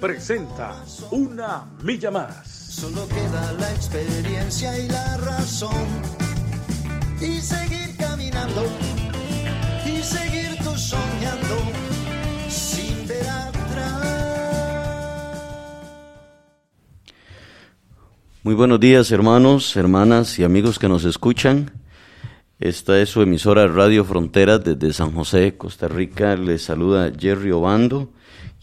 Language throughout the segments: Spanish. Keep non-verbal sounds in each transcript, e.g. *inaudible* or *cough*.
presenta Una Milla Más. Solo queda la experiencia y la razón. Y seguir caminando, y seguir tú soñando, sin ver atrás. Muy buenos días hermanos, hermanas y amigos que nos escuchan. Esta es su emisora Radio Fronteras desde San José, Costa Rica. Les saluda Jerry Obando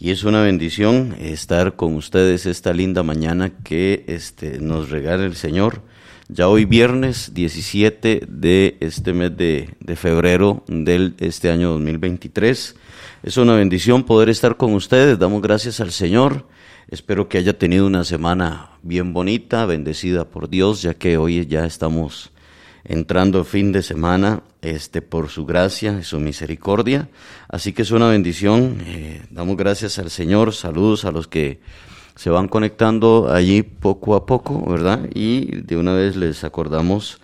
y es una bendición estar con ustedes esta linda mañana que este, nos regala el Señor. Ya hoy viernes 17 de este mes de, de febrero del este año 2023. Es una bendición poder estar con ustedes. Damos gracias al Señor. Espero que haya tenido una semana bien bonita, bendecida por Dios, ya que hoy ya estamos entrando fin de semana este, por su gracia y su misericordia. Así que es una bendición. Eh, damos gracias al Señor. Saludos a los que se van conectando allí poco a poco, ¿verdad? Y de una vez les acordamos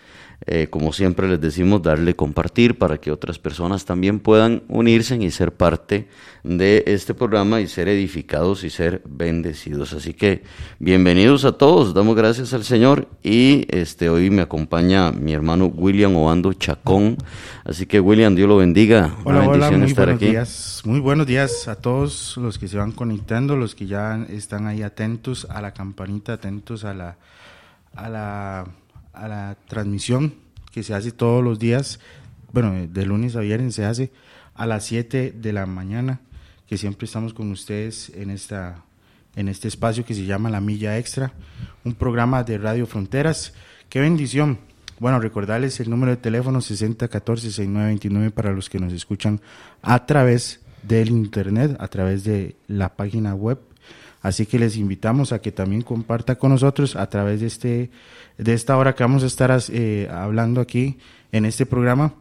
eh, como siempre les decimos, darle compartir para que otras personas también puedan unirse y ser parte de este programa y ser edificados y ser bendecidos. Así que bienvenidos a todos, damos gracias al Señor y este hoy me acompaña mi hermano William Obando Chacón. Así que William, Dios lo bendiga. Hola, Una bendición muy estar buenos aquí. Días, muy buenos días a todos los que se van conectando, los que ya están ahí atentos a la campanita, atentos a la a la a la transmisión que se hace todos los días, bueno, de lunes a viernes se hace a las 7 de la mañana, que siempre estamos con ustedes en, esta, en este espacio que se llama La Milla Extra, un programa de Radio Fronteras. ¡Qué bendición! Bueno, recordarles el número de teléfono 6014-6929 para los que nos escuchan a través del internet, a través de la página web. Así que les invitamos a que también comparta con nosotros a través de este de esta hora que vamos a estar eh, hablando aquí en este programa.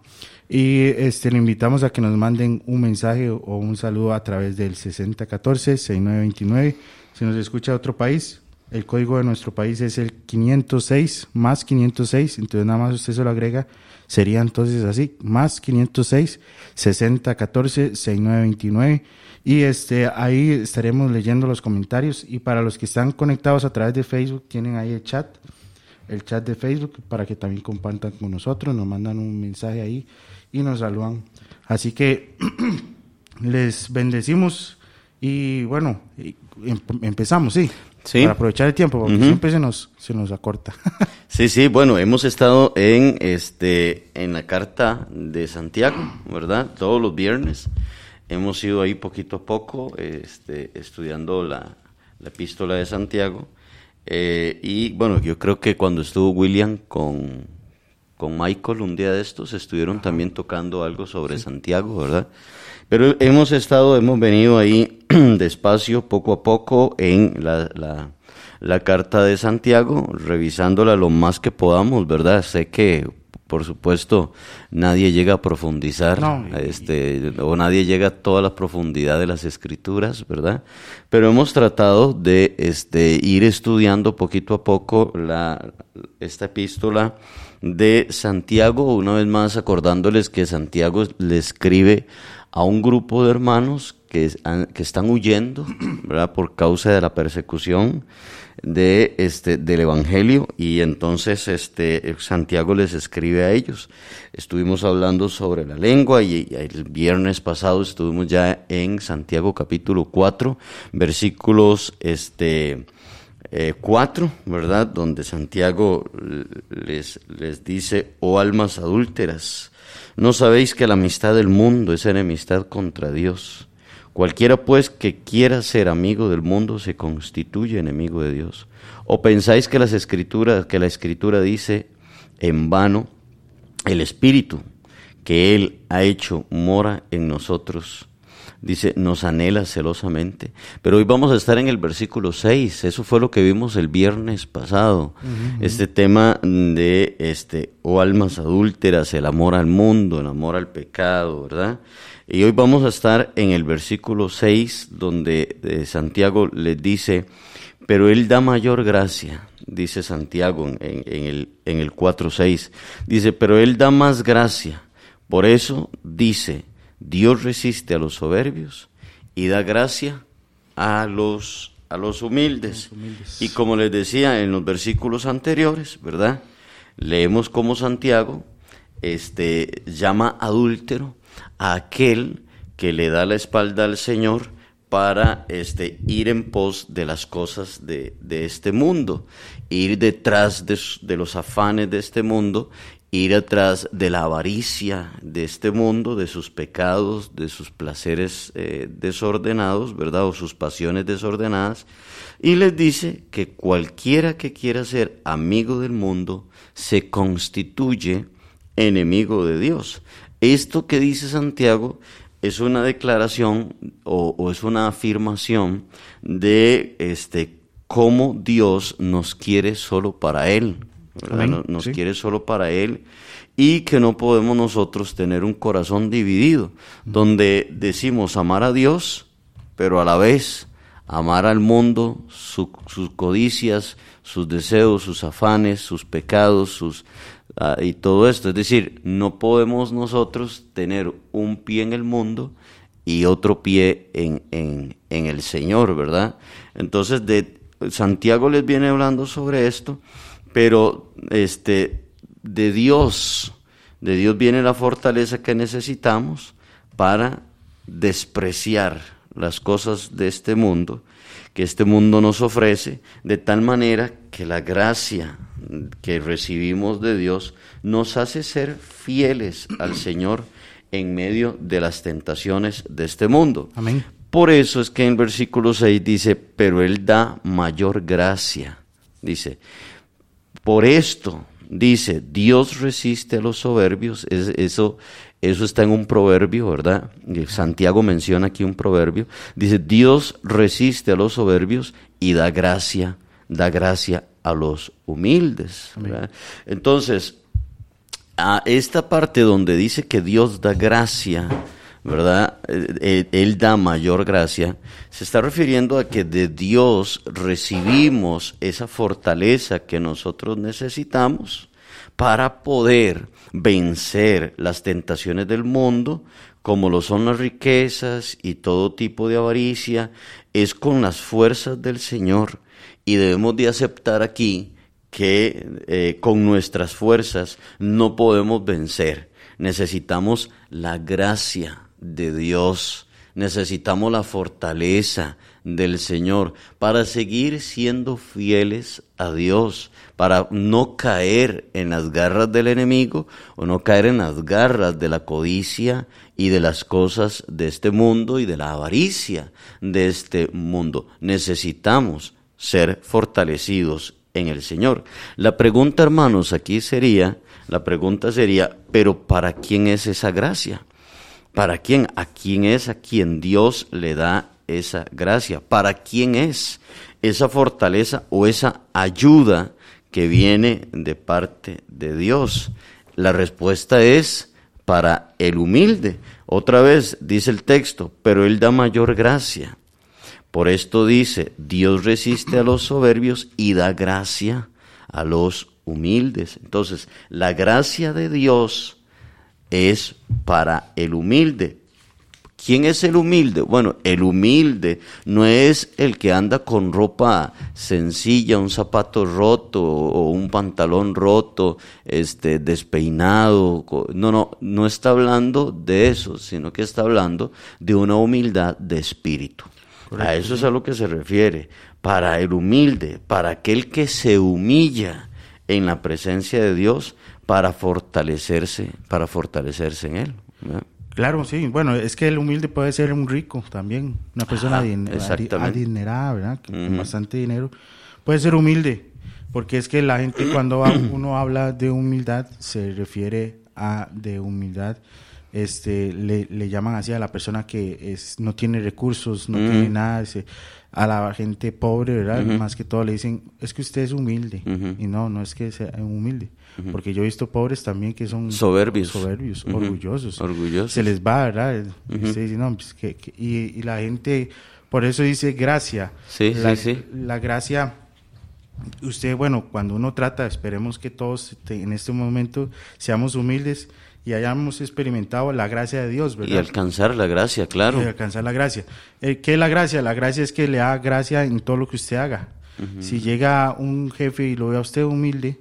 Y este, le invitamos a que nos manden un mensaje o un saludo a través del 6014-6929. Si nos escucha otro país, el código de nuestro país es el 506 más 506, entonces nada más usted se lo agrega, sería entonces así, más 506 6014 6929 y este ahí estaremos leyendo los comentarios. Y para los que están conectados a través de Facebook tienen ahí el chat el chat de Facebook para que también compartan con nosotros, nos mandan un mensaje ahí y nos saludan. Así que *clears throat* les bendecimos y bueno, em, empezamos, sí. Sí. Para aprovechar el tiempo, porque siempre se nos, se nos acorta. *laughs* sí, sí, bueno, hemos estado en, este, en la carta de Santiago, ¿verdad? Todos los viernes. Hemos ido ahí poquito a poco este, estudiando la, la epístola de Santiago. Eh, y bueno, yo creo que cuando estuvo William con, con Michael un día de estos, estuvieron también tocando algo sobre Santiago, ¿verdad? Pero hemos estado, hemos venido ahí *clears throat* despacio, poco a poco, en la, la, la carta de Santiago, revisándola lo más que podamos, ¿verdad? Sé que por supuesto, nadie llega a profundizar, este, o nadie llega a toda la profundidad de las escrituras, ¿verdad? Pero hemos tratado de este, ir estudiando poquito a poco la, esta epístola de Santiago, una vez más acordándoles que Santiago le escribe a un grupo de hermanos que, que están huyendo, ¿verdad? Por causa de la persecución de este del evangelio y entonces este Santiago les escribe a ellos. Estuvimos hablando sobre la lengua y, el viernes pasado estuvimos ya en Santiago capítulo 4, versículos este 4, eh, ¿verdad? Donde Santiago les, les dice, oh almas adúlteras, ¿no sabéis que la amistad del mundo es enemistad contra Dios? Cualquiera pues que quiera ser amigo del mundo se constituye enemigo de Dios. ¿O pensáis que las escrituras, que la escritura dice en vano el espíritu que él ha hecho mora en nosotros? dice, nos anhela celosamente. Pero hoy vamos a estar en el versículo 6, eso fue lo que vimos el viernes pasado, este tema de, este, o almas adúlteras, el amor al mundo, el amor al pecado, ¿verdad? Y hoy vamos a estar en el versículo 6, donde eh, Santiago les dice, pero Él da mayor gracia, dice Santiago en, el, en el 4.6, dice, pero Él da más gracia. Por eso dice, Dios resiste a los soberbios y da gracia a los, a los humildes. Y como les decía en los versículos anteriores, ¿verdad? Leemos como Santiago este, llama adúltero a aquel que le da la espalda al Señor para este, ir en pos de las cosas de, de este mundo, ir detrás de, de, los afanes de este mundo, ir atrás de la avaricia de este mundo, de sus pecados, de sus placeres eh, desordenados, ¿verdad? O sus pasiones desordenadas. Y les dice que cualquiera que quiera ser amigo del mundo se constituye enemigo de Dios. Esto que dice Santiago es una declaración o, es una afirmación de este cómo Dios nos quiere solo para Él. Nos, quiere solo para Él y que no podemos nosotros tener un corazón dividido, donde decimos amar a Dios, pero a la vez amar al mundo, sus codicias, sus deseos, sus afanes, sus pecados, sus y todo esto. Es decir, no podemos nosotros tener un pie en el mundo y otro pie en, en, en el Señor, ¿verdad? Entonces, de, Santiago les viene hablando sobre esto, pero este, de Dios, de Dios viene la fortaleza que necesitamos para despreciar las cosas de este mundo que este mundo nos ofrece, de tal manera que la gracia que recibimos de Dios nos hace ser fieles al *clears throat* Señor en medio de las tentaciones de este mundo. Amén. Por eso es que en versículo 6 dice, pero Él da mayor gracia. Dice, por esto, dice, Dios resiste a los soberbios. eso eso está en un proverbio, ¿verdad? Santiago menciona aquí un proverbio. Dice, Dios resiste a los soberbios y da gracia, da gracia a los humildes. Entonces, a esta parte donde dice que Dios da gracia, ¿verdad? Eh, eh, él da mayor gracia, se está refiriendo a que de Dios recibimos esa fortaleza que nosotros necesitamos para poder vencer las tentaciones del mundo, como lo son las riquezas y todo tipo de avaricia, es con las fuerzas del Señor. Y debemos de aceptar aquí que eh, con nuestras fuerzas no podemos vencer. Necesitamos la gracia de Dios, necesitamos la fortaleza del Señor para seguir siendo fieles a Dios, para no caer en las garras del enemigo o no caer en las garras de la codicia y de las cosas de este mundo y de la avaricia de este mundo. Necesitamos ser fortalecidos en el Señor. La pregunta, hermanos, aquí sería, la pregunta sería, pero ¿para quién es esa gracia? ¿Para quién? ¿A quién es a quien Dios le da esa gracia? ¿Para quién es esa fortaleza o esa ayuda que viene de parte de Dios? La respuesta es para el humilde. Otra vez dice el texto, pero Él da mayor gracia. Por esto dice, Dios resiste a los soberbios y da gracia a los humildes. Entonces, la gracia de Dios es para el humilde. ¿Quién es el humilde? Bueno, el humilde no es el que anda con ropa sencilla, un zapato roto o un pantalón roto, este despeinado. No, no, no está hablando de eso, sino que está hablando de una humildad de espíritu. A eso es a lo que se refiere. Para el humilde, para aquel que se humilla en la presencia de Dios para fortalecerse, para fortalecerse en él. Claro, sí. Bueno, es que el humilde puede ser un rico también, una persona adinerada, ¿verdad? Con bastante dinero. Puede ser humilde, porque es que la gente cuando *clears throat* uno habla de humildad se refiere a de humildad este, le, le llaman así a la persona que es, no tiene recursos, no tiene nada, ese, a la gente pobre, ¿verdad? Más que todo le dicen, es que usted es humilde. Y no, no es que sea humilde. Porque yo he visto pobres también que son soberbios, soberbios orgullosos. Orgullosos. Se les va, ¿verdad? Y usted dice, no, pues que, que- y, y la gente, por eso dice gracia. Sí, la, sí, sí. La gracia, usted, bueno, cuando uno trata, esperemos que todos te- en este momento seamos humildes y hayamos experimentado la gracia de Dios, Y ¿verdad? alcanzar la gracia, claro. Y alcanzar la gracia. Eh, ¿Qué es la gracia? La gracia es que le da gracia en todo lo que usted haga. Si llega un jefe y lo ve a usted humilde,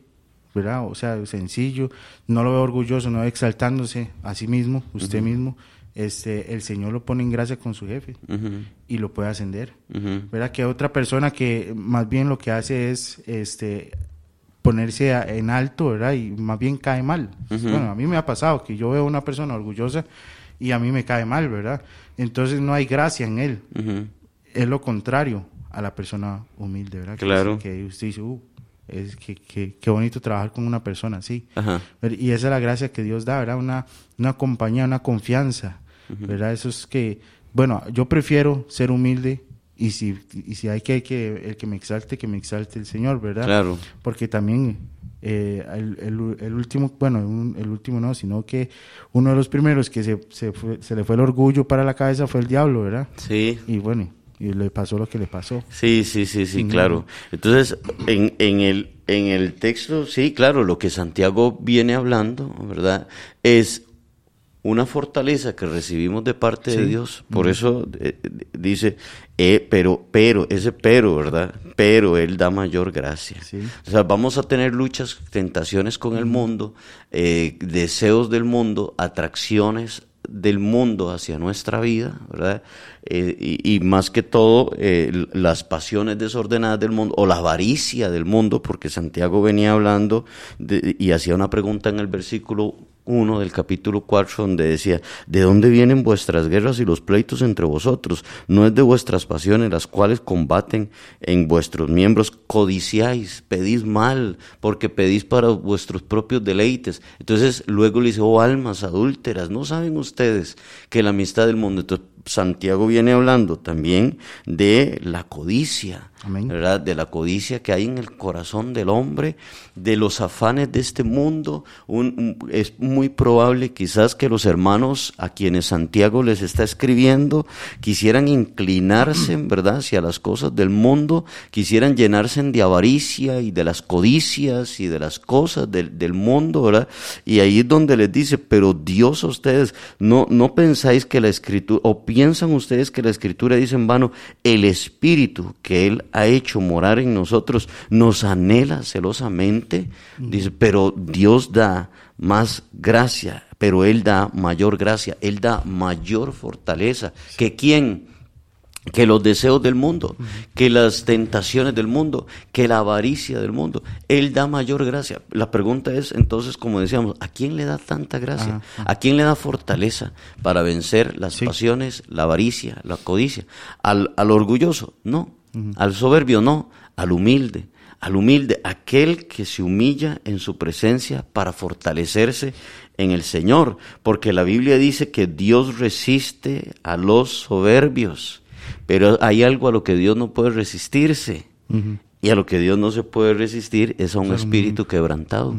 ¿verdad? O sea, sencillo, no lo ve orgulloso, no ve exaltándose a sí mismo, usted mismo, este, el Señor lo pone en gracia con su jefe y lo puede ascender. ujú. ¿Verdad? Que otra persona que más bien lo que hace es este ponerse a- en alto, ¿verdad? Y más bien cae mal. Bueno, a mí me ha pasado que yo veo a una persona orgullosa y a mí me cae mal, ¿verdad? Entonces no hay gracia en él. Es lo contrario a la persona humilde, ¿verdad? Claro. Que, usted dice, uh, es que, que- qué bonito trabajar con una persona así. Ajá. Y esa es la gracia que Dios da, ¿verdad? Una, una compañía, una confianza, ¿verdad? Eso es que, bueno, yo prefiero ser humilde y si, y si hay que, que, el que me exalte, que me exalte el Señor, ¿verdad? Claro. Porque también eh, el, el- el último, bueno, un- el último no, sino que uno de los primeros que se, se, fue- se le fue el orgullo para la cabeza fue el diablo, ¿verdad? Sí. Y bueno, y le pasó lo que le pasó. Sí, sí, sí, sí, claro. Entonces, en, en, el, en el texto, sí, claro, lo que Santiago viene hablando, ¿verdad? Es una fortaleza que recibimos de parte de. Dios. Por eso eh, eh, dice, eh, pero, pero, ese pero, ¿verdad? Pero Él da mayor gracia. Sí. O sea, vamos a tener luchas, tentaciones con el mundo, eh, deseos del mundo, atracciones del mundo hacia nuestra vida, ¿verdad? Eh, y, y más que todo, eh, las pasiones desordenadas del mundo, o la avaricia del mundo, porque Santiago venía hablando de- y hacía una pregunta en el versículo 1 del capítulo 4, donde decía, ¿de dónde vienen vuestras guerras y los pleitos entre vosotros? No es de vuestras pasiones las cuales combaten en vuestros miembros, codiciáis, pedís mal, porque pedís para vuestros propios deleites. Entonces luego le dice, oh almas adúlteras, ¿no saben ustedes que la amistad del mundo? Santiago viene hablando también de la codicia, Amén. ¿verdad? De la codicia que hay en el corazón del hombre, de los afanes de este mundo. Un- un- es muy probable quizás que los hermanos a quienes Santiago les está escribiendo quisieran inclinarse, *clears throat* ¿verdad?, hacia las cosas del mundo, quisieran llenarse de avaricia y de las codicias y de las cosas del, del mundo, ¿verdad? Y ahí es donde les dice, pero Dios a ustedes, no, no pensáis que la escritura, o piensan ustedes que la escritura dice en vano, el espíritu que Él ha hecho morar en nosotros nos anhela celosamente. Dice, pero Dios da más gracia, pero Él da mayor gracia, Él da mayor fortaleza. ¿Que quién? Que los deseos del mundo, que las tentaciones del mundo, que la avaricia del mundo. Él da mayor gracia. La pregunta es entonces, como decíamos, ¿a quién le da tanta gracia? Ajá, ¿A quién le da fortaleza para vencer las Sí. pasiones, la avaricia, la codicia? ¿Al, al orgulloso? No. ¿Al soberbio? No. Al humilde. Al humilde, aquel que se humilla en su presencia para fortalecerse en el Señor. Porque la Biblia dice que Dios resiste a los soberbios. Pero hay algo a lo que Dios no puede resistirse. Y a lo que Dios no se puede resistir es a un espíritu quebrantado.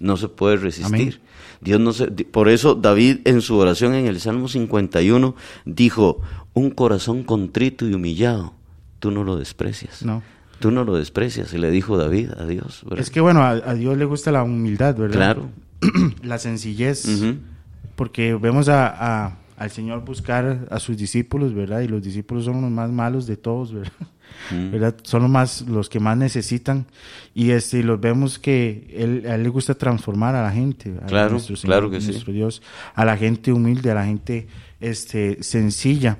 No se puede resistir. Amén. Dios no se, por eso David en su oración en el Salmo 51 dijo, un corazón contrito y humillado, tú no lo desprecias. No. Tú no lo desprecias, y le dijo David a Dios. ¿verdad? Es que bueno, a, a Dios le gusta la humildad, ¿verdad? Claro. *clears throat* la sencillez. Porque vemos a, a- al Señor buscar a sus discípulos, ¿verdad? Y los discípulos son los más malos de todos, ¿verdad? ¿Verdad? Son los más, los que más necesitan. Y este, los vemos que él, a él le gusta transformar a la gente. a Claro, nuestro claro que sí. nuestro Dios, a la gente humilde, a la gente este, sencilla.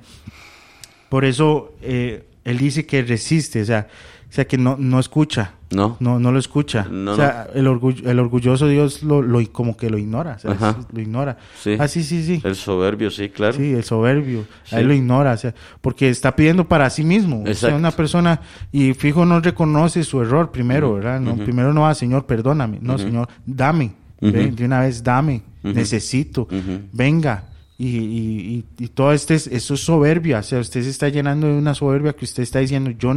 Por eso eh, él dice que resiste, o sea, o sea que no, no escucha. No. No, no lo escucha. No, o sea, el, orgullo, el orgulloso Dios lo, lo, como que lo ignora. o sea, Ajá. lo ignora. Sí. Ah, sí, sí, sí. El soberbio, sí, claro. Sí, el soberbio. Sí. A él lo ignora, o sea, porque está pidiendo para sí mismo. O sea, Exacto. una persona, y fijo, no reconoce su error primero, ¿verdad? No, Primero no va, Señor, perdóname. No, Señor, dame. De una vez, dame. necesito, venga. Y, y, y, todo este, eso es soberbia, o sea, usted se está llenando de una soberbia que usted está diciendo, yo,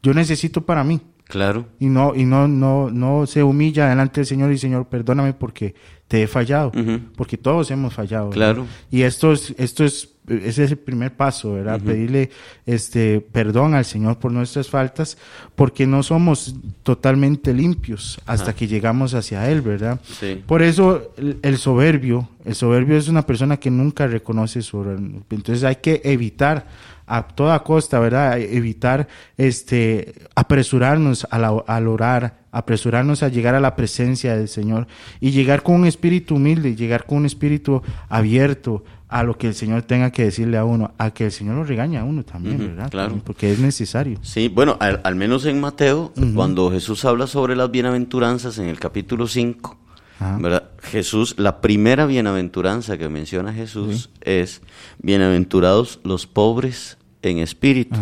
yo necesito para mí. Claro. Y no, y no, no, no se humilla delante del Señor y Señor, perdóname porque te he fallado, porque todos hemos fallado. Claro. Y esto es, esto es, ese es el primer paso, ¿verdad? Pedirle este perdón al Señor por nuestras faltas, porque no somos totalmente limpios hasta que llegamos hacia Él, ¿verdad? Sí. Por eso el, soberbio, el soberbio es una persona que nunca reconoce su entonces hay que evitar a toda costa, ¿verdad? Evitar este apresurarnos al, al orar, apresurarnos a llegar a la presencia del Señor y llegar con un espíritu humilde, llegar con un espíritu abierto a lo que el Señor tenga que decirle a uno, a que el Señor lo regañe a uno también, ¿verdad? Claro. Porque es necesario. Sí, bueno, al, menos en Mateo, cuando Jesús habla sobre las bienaventuranzas en el capítulo 5, ¿verdad? Jesús, la primera bienaventuranza que menciona Jesús es, bienaventurados los pobres en espíritu,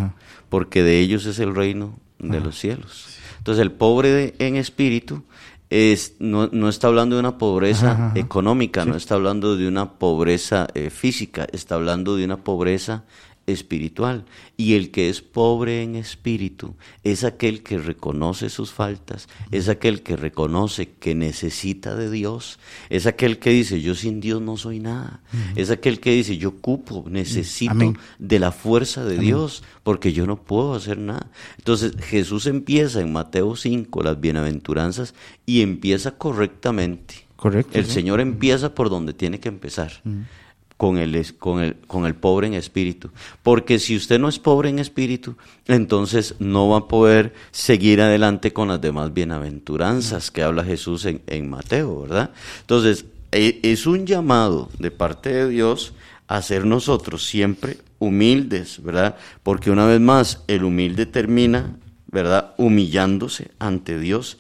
porque de ellos es el reino de los cielos. Entonces el pobre en espíritu es, no, no, está hablando de una pobreza económica, no está hablando de una pobreza eh, física, está hablando de una pobreza espiritual. Y el que es pobre en espíritu es aquel que reconoce sus faltas, es aquel que reconoce que necesita de Dios, es aquel que dice, yo sin Dios no soy nada, es aquel que dice, yo ocupo, necesito de la fuerza de Dios, porque yo no puedo hacer nada. Entonces Jesús empieza en Mateo 5 las bienaventuranzas y empieza correctamente. Correcto. El Señor empieza por donde tiene que empezar con el, con, el, con el pobre en espíritu. Porque si usted no es pobre en espíritu, entonces no va a poder seguir adelante con las demás bienaventuranzas que habla Jesús en, en Mateo, ¿verdad? Entonces, e, es un llamado de parte de Dios a ser nosotros siempre humildes, ¿verdad? Porque una vez más, el humilde termina, ¿verdad? Humillándose ante Dios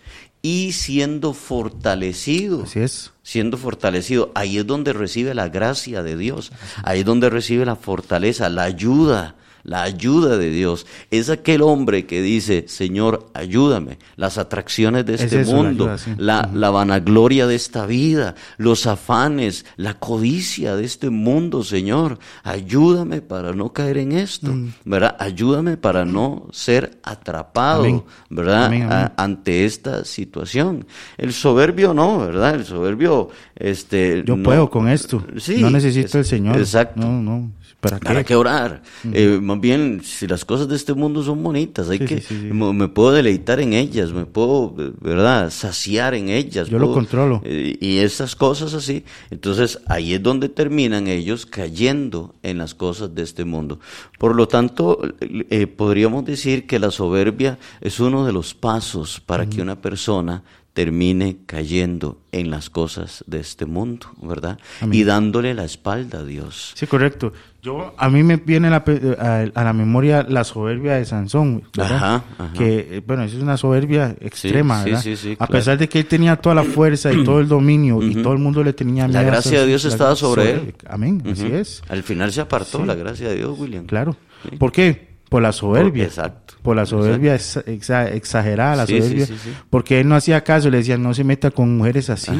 y siendo fortalecido. Así es. Siendo fortalecido. Ahí es donde recibe la gracia de Dios. Ahí es donde recibe la fortaleza, la ayuda la ayuda de Dios. Es aquel hombre que dice, Señor, ayúdame. Las atracciones de este mundo, la, la, vanagloria de esta vida, los afanes, la codicia de este mundo, Señor. Ayúdame para no caer en esto, mm. ¿verdad? Ayúdame para no ser atrapado, ¿verdad? ante esta situación. El soberbio no, ¿verdad? El soberbio, este... Yo puedo con esto. Sí, no necesito el Señor. Exacto. No, no. ¿Para qué? orar. Eh, más bien, si las cosas de este mundo son bonitas, hay que Me, puedo deleitar en ellas, me puedo, ¿verdad? Saciar en ellas. Yo lo controlo. Eh, y esas cosas así. Entonces, ahí es donde terminan ellos cayendo en las cosas de este mundo. Por lo tanto, eh, podríamos decir que la soberbia es uno de los pasos para que una persona termine cayendo en las cosas de este mundo, ¿verdad? Y dándole la espalda a Dios. Sí, correcto. Yo a mí me viene a, la memoria la soberbia de Sansón, ¿verdad? Que eh, bueno, eso es una soberbia extrema, ¿verdad? a pesar de que él tenía toda la fuerza y *clears throat* todo el dominio y todo el mundo le tenía La gracia de Dios estaba sobre, él. Amén, así es. Al final se apartó la gracia de Dios, William. Claro. ¿Por qué? Por la soberbia. exacto. Por la soberbia exagerada, la soberbia. porque él no hacía caso, le decían, no se meta con mujeres así.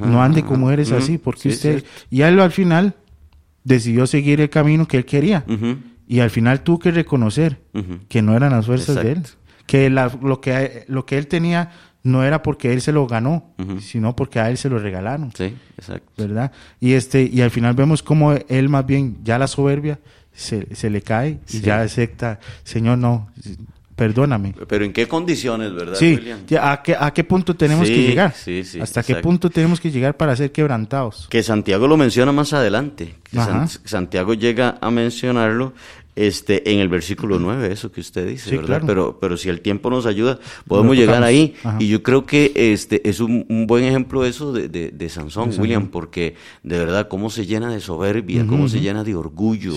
no ande con mujeres así. Porque usted. Y él al final decidió seguir el camino que él quería. Y al final tuvo que reconocer que no eran las fuerzas de él. Que lo, que lo que él tenía no era porque él se lo ganó, sino porque a él se lo regalaron. Sí, exacto. ¿Verdad? Y este y al final vemos como él más bien ya la soberbia se, se le cae y ya acepta, Señor, no, perdóname. Pero ¿en qué condiciones, verdad, sí, ¿a, qué, ¿A qué punto tenemos que llegar? ¿Hasta qué punto tenemos que llegar para ser quebrantados? Que Santiago lo menciona más adelante. Santiago llega a mencionarlo este, en el versículo 9, eso que usted dice, ¿verdad? Pero, pero si el tiempo nos ayuda, podemos llegar ahí. Y yo creo que este es un, buen ejemplo eso de, de, Sansón, William, porque de verdad, cómo se llena de soberbia, cómo se llena de orgullo,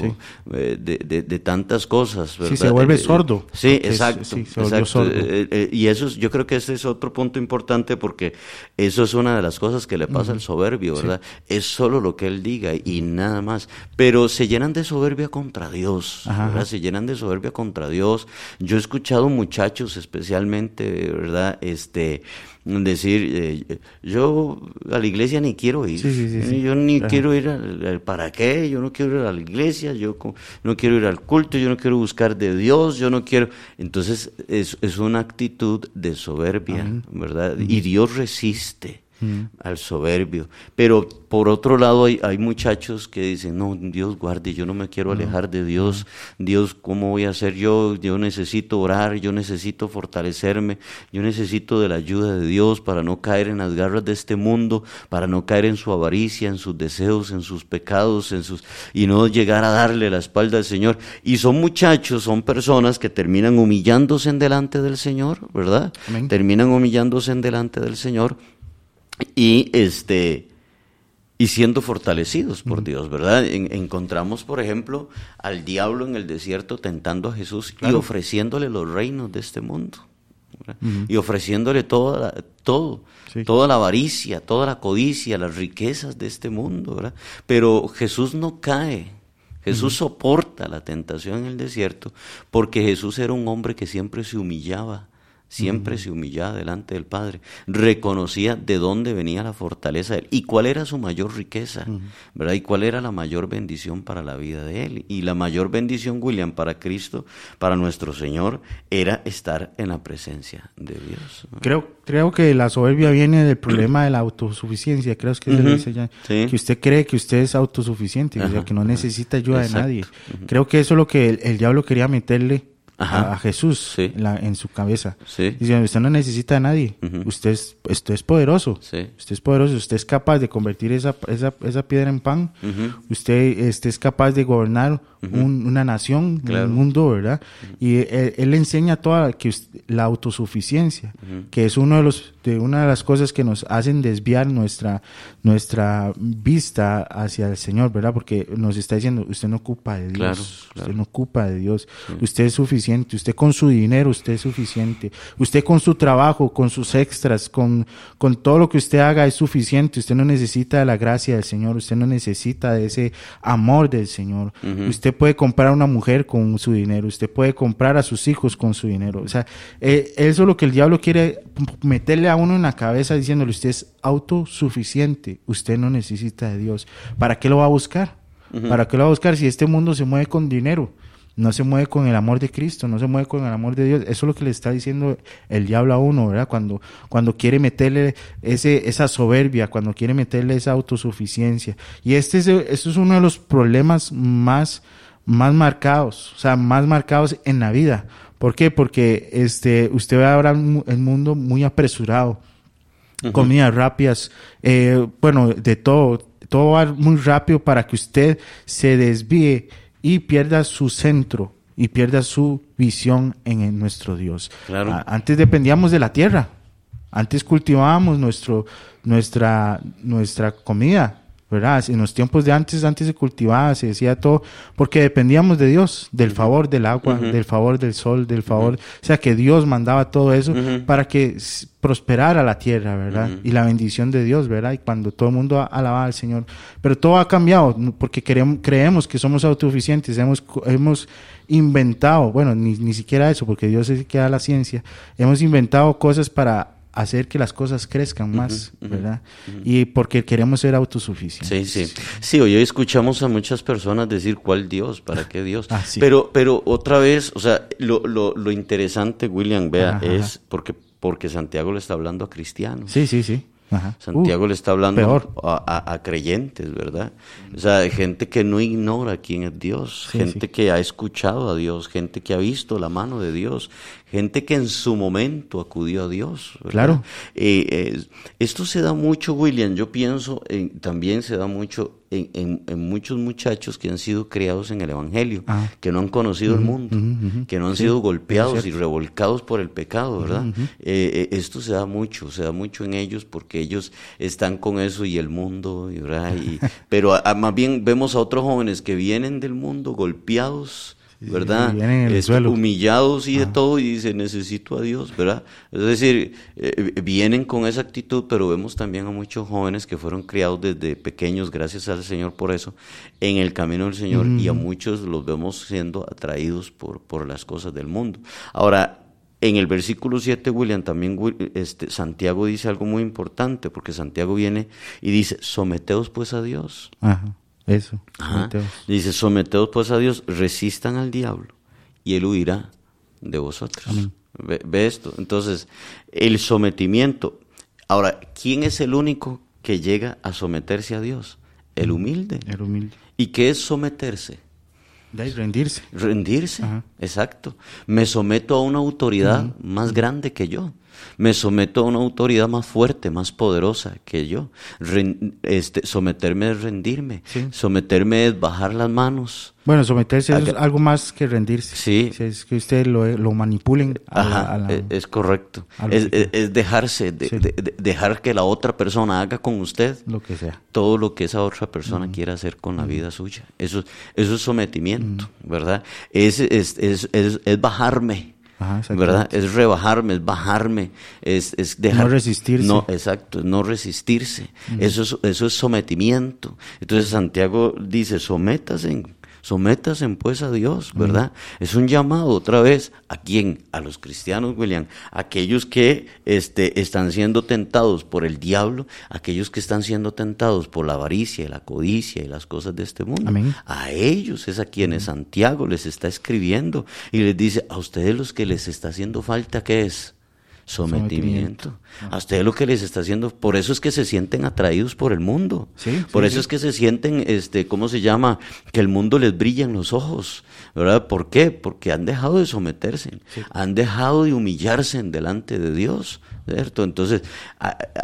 eh, de, de, tantas cosas, ¿verdad? Sí, se vuelve eh, sordo. Sí, exacto. exacto. Eh, y eso yo creo que ese es otro punto importante porque eso es una de las cosas que le pasa al soberbio, ¿verdad? Es solo lo que él diga y nada más. Pero se llenan de soberbia contra Dios. Se llenan de soberbia contra Dios. Yo he escuchado muchachos especialmente, ¿verdad? Este, decir, eh, yo a la iglesia ni quiero ir, yo ni quiero ir al, para qué, yo no quiero ir a la iglesia, yo no quiero ir al culto, yo no quiero buscar de Dios, yo no quiero, entonces es, es una actitud de soberbia, ¿verdad? Y Dios resiste al soberbio. Pero por otro lado hay, hay, muchachos que dicen, no, Dios guarde, yo no me quiero alejar de Dios. Dios, ¿cómo voy a hacer yo? Yo necesito orar, yo necesito fortalecerme, yo necesito de la ayuda de Dios para no caer en las garras de este mundo, para no caer en su avaricia, en sus deseos, en sus pecados, en sus y no llegar a darle la espalda al Señor. Y son muchachos, son personas que terminan humillándose en delante del Señor, ¿verdad? Terminan humillándose en delante del Señor y este y siendo fortalecidos por Dios, ¿verdad? encontramos, por ejemplo, al diablo en el desierto tentando a Jesús y ofreciéndole los reinos de este mundo. Y ofreciéndole toda todo, toda la avaricia, toda la codicia, las riquezas de este mundo, ¿verdad? Pero Jesús no cae. Jesús soporta la tentación en el desierto porque Jesús era un hombre que siempre se humillaba siempre se humillaba delante del Padre, reconocía de dónde venía la fortaleza de él y cuál era su mayor riqueza, ¿verdad? Y cuál era la mayor bendición para la vida de él. Y la mayor bendición, William, para Cristo, para nuestro Señor, era estar en la presencia de Dios. Creo, creo que la soberbia viene del *clears throat* problema de la autosuficiencia, creo que, dice ya, que usted cree que usted es autosuficiente, que no necesita ayuda de nadie. Creo que eso es lo que el diablo quería meterle a, Jesús en su cabeza. Sí. Diciendo, usted no necesita a nadie, usted, es, usted es poderoso, usted es poderoso, usted es capaz de convertir esa, esa, esa piedra en pan, usted este, es capaz de gobernar una nación, un mundo, ¿verdad? Y él, enseña toda que la autosuficiencia, que es uno de los de una de las cosas que nos hacen desviar nuestra nuestra vista hacia el Señor, ¿verdad? Porque nos está diciendo, usted no ocupa de Dios, usted no ocupa de Dios, usted es suficiente, usted con su dinero, usted es suficiente, usted con su trabajo, con sus extras, con, con todo lo que usted haga es suficiente, usted no necesita de la gracia del Señor, usted no necesita de ese amor del Señor, usted puede comprar una mujer con su dinero, usted puede comprar a sus hijos con su dinero. O sea, eh, eso es lo que el diablo quiere meterle a uno en la cabeza diciéndole, usted es autosuficiente, usted no necesita de Dios. ¿Para qué lo va a buscar? ¿Para qué lo va a buscar si este mundo se mueve con dinero? No se mueve con el amor de Cristo, no se mueve con el amor de Dios. Eso es lo que le está diciendo el diablo a uno, ¿verdad? Cuando, cuando quiere meterle ese, esa soberbia, cuando quiere meterle esa autosuficiencia. Y este es, este es uno de los problemas más más marcados, o sea, más marcados en la vida. ¿Por qué? Porque este, usted ve ahora el mundo muy apresurado, comidas rápidas, eh, bueno, de todo, todo va muy rápido para que usted se desvíe y pierda su centro y pierda su visión en, nuestro Dios. Claro. Antes dependíamos de la tierra, antes cultivábamos nuestro, nuestra, nuestra comida, ¿verdad? En los tiempos de antes, antes se cultivaba, se decía todo, porque dependíamos de Dios, del favor del agua, del favor del sol, del favor, o sea que Dios mandaba todo eso para que prosperara la tierra, ¿verdad? Y la bendición de Dios, ¿verdad? Y cuando todo el mundo alababa al Señor. Pero todo ha cambiado, porque creemos, creemos que somos autosuficientes, hemos, hemos inventado, bueno, ni, ni siquiera eso, porque Dios es el que da la ciencia, hemos inventado cosas para hacer que las cosas crezcan más, ¿verdad? Y porque queremos ser autosuficientes. Sí, sí. Sí, hoy escuchamos a muchas personas decir, ¿cuál Dios? ¿Para qué Dios? *laughs* Ah, pero, pero otra vez, o sea, lo, lo, lo interesante, William, vea, es porque, porque Santiago le está hablando a cristianos. Sí, sí, sí. Santiago le está hablando a, creyentes, ¿verdad? O sea, gente que no ignora quién es Dios, gente que ha escuchado a Dios, gente que ha visto la mano de Dios, gente que en su momento acudió a Dios. Claro. Eh, eh, esto se da mucho, William, yo pienso, también se da mucho en, muchos muchachos que han sido criados en el Evangelio, ah. que no han conocido el mundo, que no han sido golpeados y revolcados por el pecado, ¿verdad? Eh, esto se da mucho, se da mucho en ellos porque ellos están con eso y el mundo, ¿verdad? *laughs* pero más bien vemos a otros jóvenes que vienen del mundo golpeados, ¿verdad? Este, humillados y de todo y dicen, necesito a Dios, ¿verdad? Es decir, eh, vienen con esa actitud, pero vemos también a muchos jóvenes que fueron criados desde pequeños, gracias al Señor por eso, en el camino del Señor y a muchos los vemos siendo atraídos por, por las cosas del mundo. Ahora, en el versículo 7, William, también este, Santiago dice algo muy importante, porque Santiago viene y dice, someteos pues a Dios. Ajá, eso. Dice, someteos pues a Dios, resistan al diablo y él huirá de vosotros. Ve, esto. Entonces, el sometimiento. Ahora, ¿quién es el único que llega a someterse a Dios? El humilde. El humilde. ¿Y qué es someterse? De rendirse. Rendirse, exacto. Me someto a una autoridad más grande que yo. Me someto a una autoridad más fuerte, más poderosa que yo. este, someterme es rendirme. Someterme es bajar las manos. Bueno, someterse es algo más que rendirse. Sí. Es que usted lo, manipulen. A e, es, correcto. Es, dejarse, dejar que la otra persona haga con usted lo que sea. Todo lo que esa otra persona quiera hacer con la vida suya. Eso, eso es sometimiento, ¿verdad? Es, es, es, ¿verdad? Es rebajarme, es bajarme, es, es dejar... No resistirse. No, exacto, no resistirse. Eso, es, eso es sometimiento. Entonces Santiago dice, sométase Sométase pues a Dios, ¿verdad? Es un llamado otra vez a quién? A los cristianos, William, aquellos que este, están siendo tentados por el diablo, aquellos que están siendo tentados por la avaricia y la codicia y las cosas de este mundo. A ellos es a quienes Santiago les está escribiendo y les dice, a ustedes los que les está haciendo falta, ¿qué es? Sometimiento. A ustedes lo que les está haciendo, por eso es que se sienten atraídos por el mundo. por eso es que se sienten, este, ¿cómo se llama? Que el mundo les brilla en los ojos. ¿Verdad? ¿Por qué? Porque han dejado de someterse, han dejado de humillarse en delante de Dios. ¿Cierto? Entonces,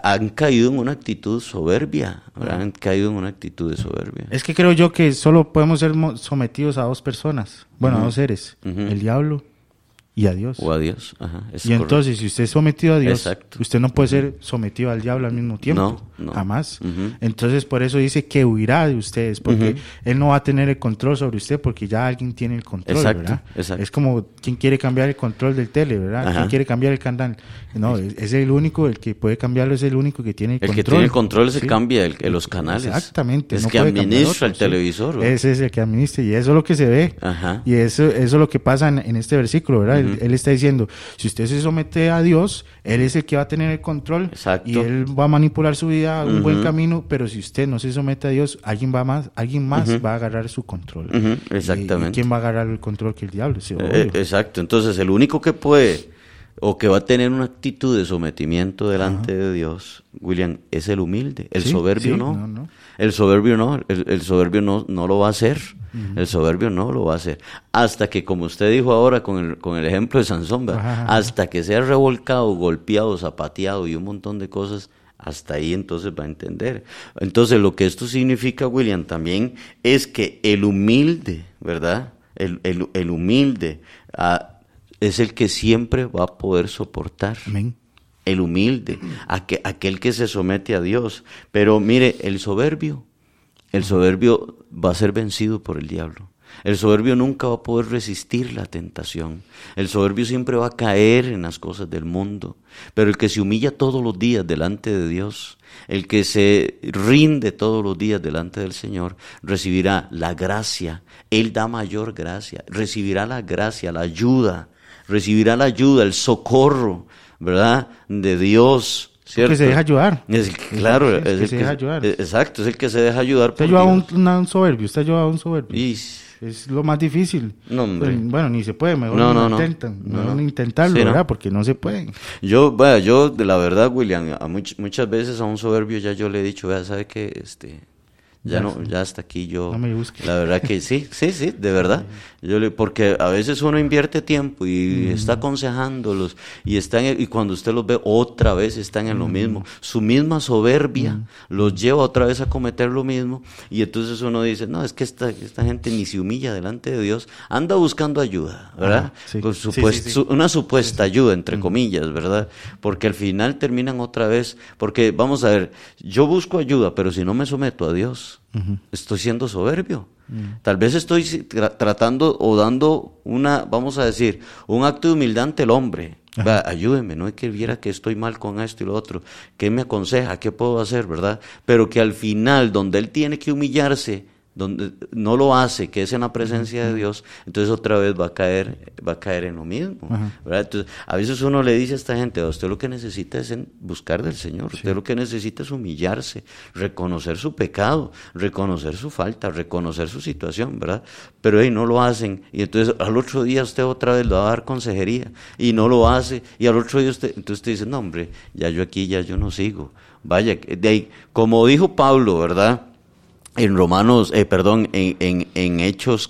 han caído en una actitud soberbia, han caído en una actitud de soberbia. Es que creo yo que solo podemos ser sometidos a dos personas, bueno, a dos seres, el diablo y a Dios. O a Dios. Ajá, y entonces, si usted es sometido a Dios, usted no puede ser sometido al diablo al mismo tiempo. No, Jamás. Entonces, por eso dice que huirá de ustedes, porque Él no va a tener el control sobre usted, porque ya alguien tiene el control, ¿verdad? Es como quien quiere cambiar el control del tele, ¿verdad? ¿Quién quiere cambiar el canal? No, es, el único, el que puede cambiarlo es el único que tiene el, control. El que tiene el control es el que cambia el, los canales. Exactamente. Es que administra el televisor. Ese es el que administra, y eso es lo que se ve. Y eso, eso es lo que pasa en, este versículo, ¿verdad? Él, está diciendo, si usted se somete a Dios, Él es el que va a tener el control y Él va a manipular su vida a un buen camino, pero si usted no se somete a Dios, alguien va más, alguien más va a agarrar su control. Exactamente. ¿Quién va a agarrar el control que el diablo? Eh, exacto. Entonces, el único que puede o que va a tener una actitud de sometimiento delante de Dios, William, es el humilde. El soberbio no. El soberbio no. El, soberbio no, no lo va a hacer. El soberbio no lo va a hacer. Hasta que, como usted dijo ahora con el, con el ejemplo de Sansón, hasta que sea revolcado, golpeado, zapateado y un montón de cosas, hasta ahí entonces va a entender. Entonces, lo que esto significa, William, también es que el humilde, ¿verdad? El, el, humilde ah, es el que siempre va a poder soportar. El humilde, aquel que se somete a Dios. Pero mire, el soberbio, el soberbio va a ser vencido por el diablo. El soberbio nunca va a poder resistir la tentación. El soberbio siempre va a caer en las cosas del mundo. Pero el que se humilla todos los días delante de Dios, el que se rinde todos los días delante del Señor, recibirá la gracia. Él da mayor gracia. Recibirá la gracia, la ayuda. Recibirá la ayuda, el socorro, ¿verdad? De Dios que se deja ayudar. claro, es, el que se deja ayudar. Exacto, es el que se deja ayudar. Usted ayuda a un, soberbio, usted ayuda a un soberbio. Es lo más difícil. bueno, ni se puede, mejor no, no, intentan. No, intentarlo, ¿verdad? Porque no se puede. Yo, vaya, yo de la verdad, William, a muchas veces a un soberbio ya yo le he dicho, vea, ¿sabe qué? Este, ya no, ya hasta aquí yo. No me busque. La verdad que sí, sí, sí, de verdad. Yo le, porque a veces uno invierte tiempo y está aconsejándolos y están y cuando usted los ve otra vez están en lo mismo. Su misma soberbia los lleva otra vez a cometer lo mismo y entonces uno dice, no, es que esta, esta gente ni se humilla delante de Dios, anda buscando ayuda, ¿verdad? una supuesta ayuda, entre comillas, ¿verdad? Porque al final terminan otra vez, porque vamos a ver, yo busco ayuda, pero si no me someto a Dios, Dios. Estoy siendo soberbio. Tal vez estoy tratando o dando una, vamos a decir, un acto de humildad ante el hombre. ayúdeme, no es que viera que estoy mal con esto y lo otro. ¿Qué me aconseja? ¿Qué puedo hacer? ¿Verdad? Pero que al final, donde él tiene que humillarse, donde no lo hace, que es en la presencia de Dios, entonces otra vez va a caer, va a caer en lo mismo. Entonces, a veces uno le dice a esta gente, usted lo que necesita es buscar del Señor, usted lo que necesita es humillarse, reconocer su pecado, reconocer su falta, reconocer su situación, ¿verdad? Pero ahí no lo hacen, y entonces al otro día usted otra vez le va a dar consejería, y no lo hace, y al otro día usted, entonces usted dice, no hombre, ya yo aquí, ya yo no sigo. Vaya, de ahí, como dijo Pablo, ¿verdad? En Romanos, eh, perdón, en, en, en Hechos,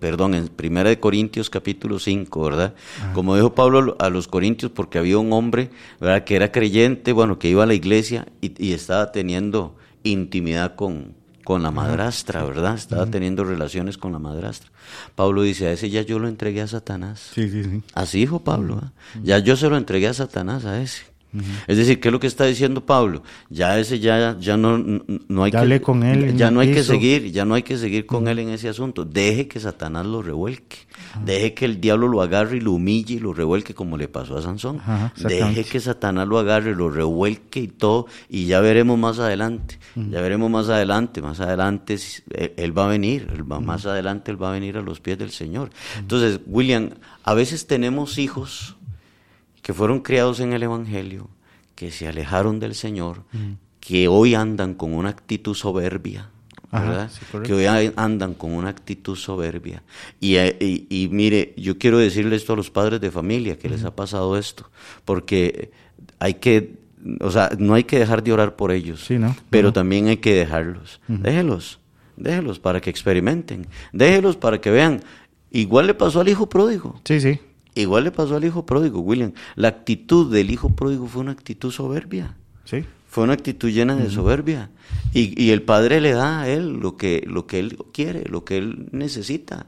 perdón, en Primera de Corintios capítulo 5, ¿verdad? Como dijo Pablo a los Corintios, porque había un hombre, ¿verdad? Que era creyente, bueno, que iba a la iglesia y, estaba teniendo intimidad con, con la madrastra, ¿verdad? Estaba teniendo relaciones con la madrastra. Pablo dice, a ese ya yo lo entregué a Satanás. Sí, sí, sí. Así dijo Pablo, ¿eh? Ya yo se lo entregué a Satanás, a ese. Es decir, ¿qué es lo que está diciendo Pablo? Ya ese ya, ya no, no hay que con él ya no hay que seguir, ya no hay que seguir con él en ese asunto. Deje que Satanás lo revuelque. Deje que el diablo lo agarre y lo humille y lo revuelque como le pasó a Sansón. Deje que Satanás lo agarre, lo revuelque y todo y ya veremos más adelante. Ya veremos más adelante, más adelante él, va a venir, más adelante él va a venir a los pies del Señor. Entonces, William, a veces tenemos hijos que fueron criados en el Evangelio, que se alejaron del Señor, que hoy andan con una actitud soberbia, ¿verdad? que hoy andan con una actitud soberbia. Eh, y, mire, yo quiero decirle esto a los padres de familia, que les ha pasado esto, porque hay que, o sea, no hay que dejar de orar por ellos, pero también hay que dejarlos. Déjelos, déjelos para que experimenten, déjelos para que vean. Igual le pasó al hijo pródigo. Sí, sí. Igual le pasó al hijo pródigo, William. La actitud del hijo pródigo fue una actitud soberbia. Sí. Fue una actitud llena de soberbia. Y, y, el padre le da a él lo que, lo que él quiere, lo que él necesita.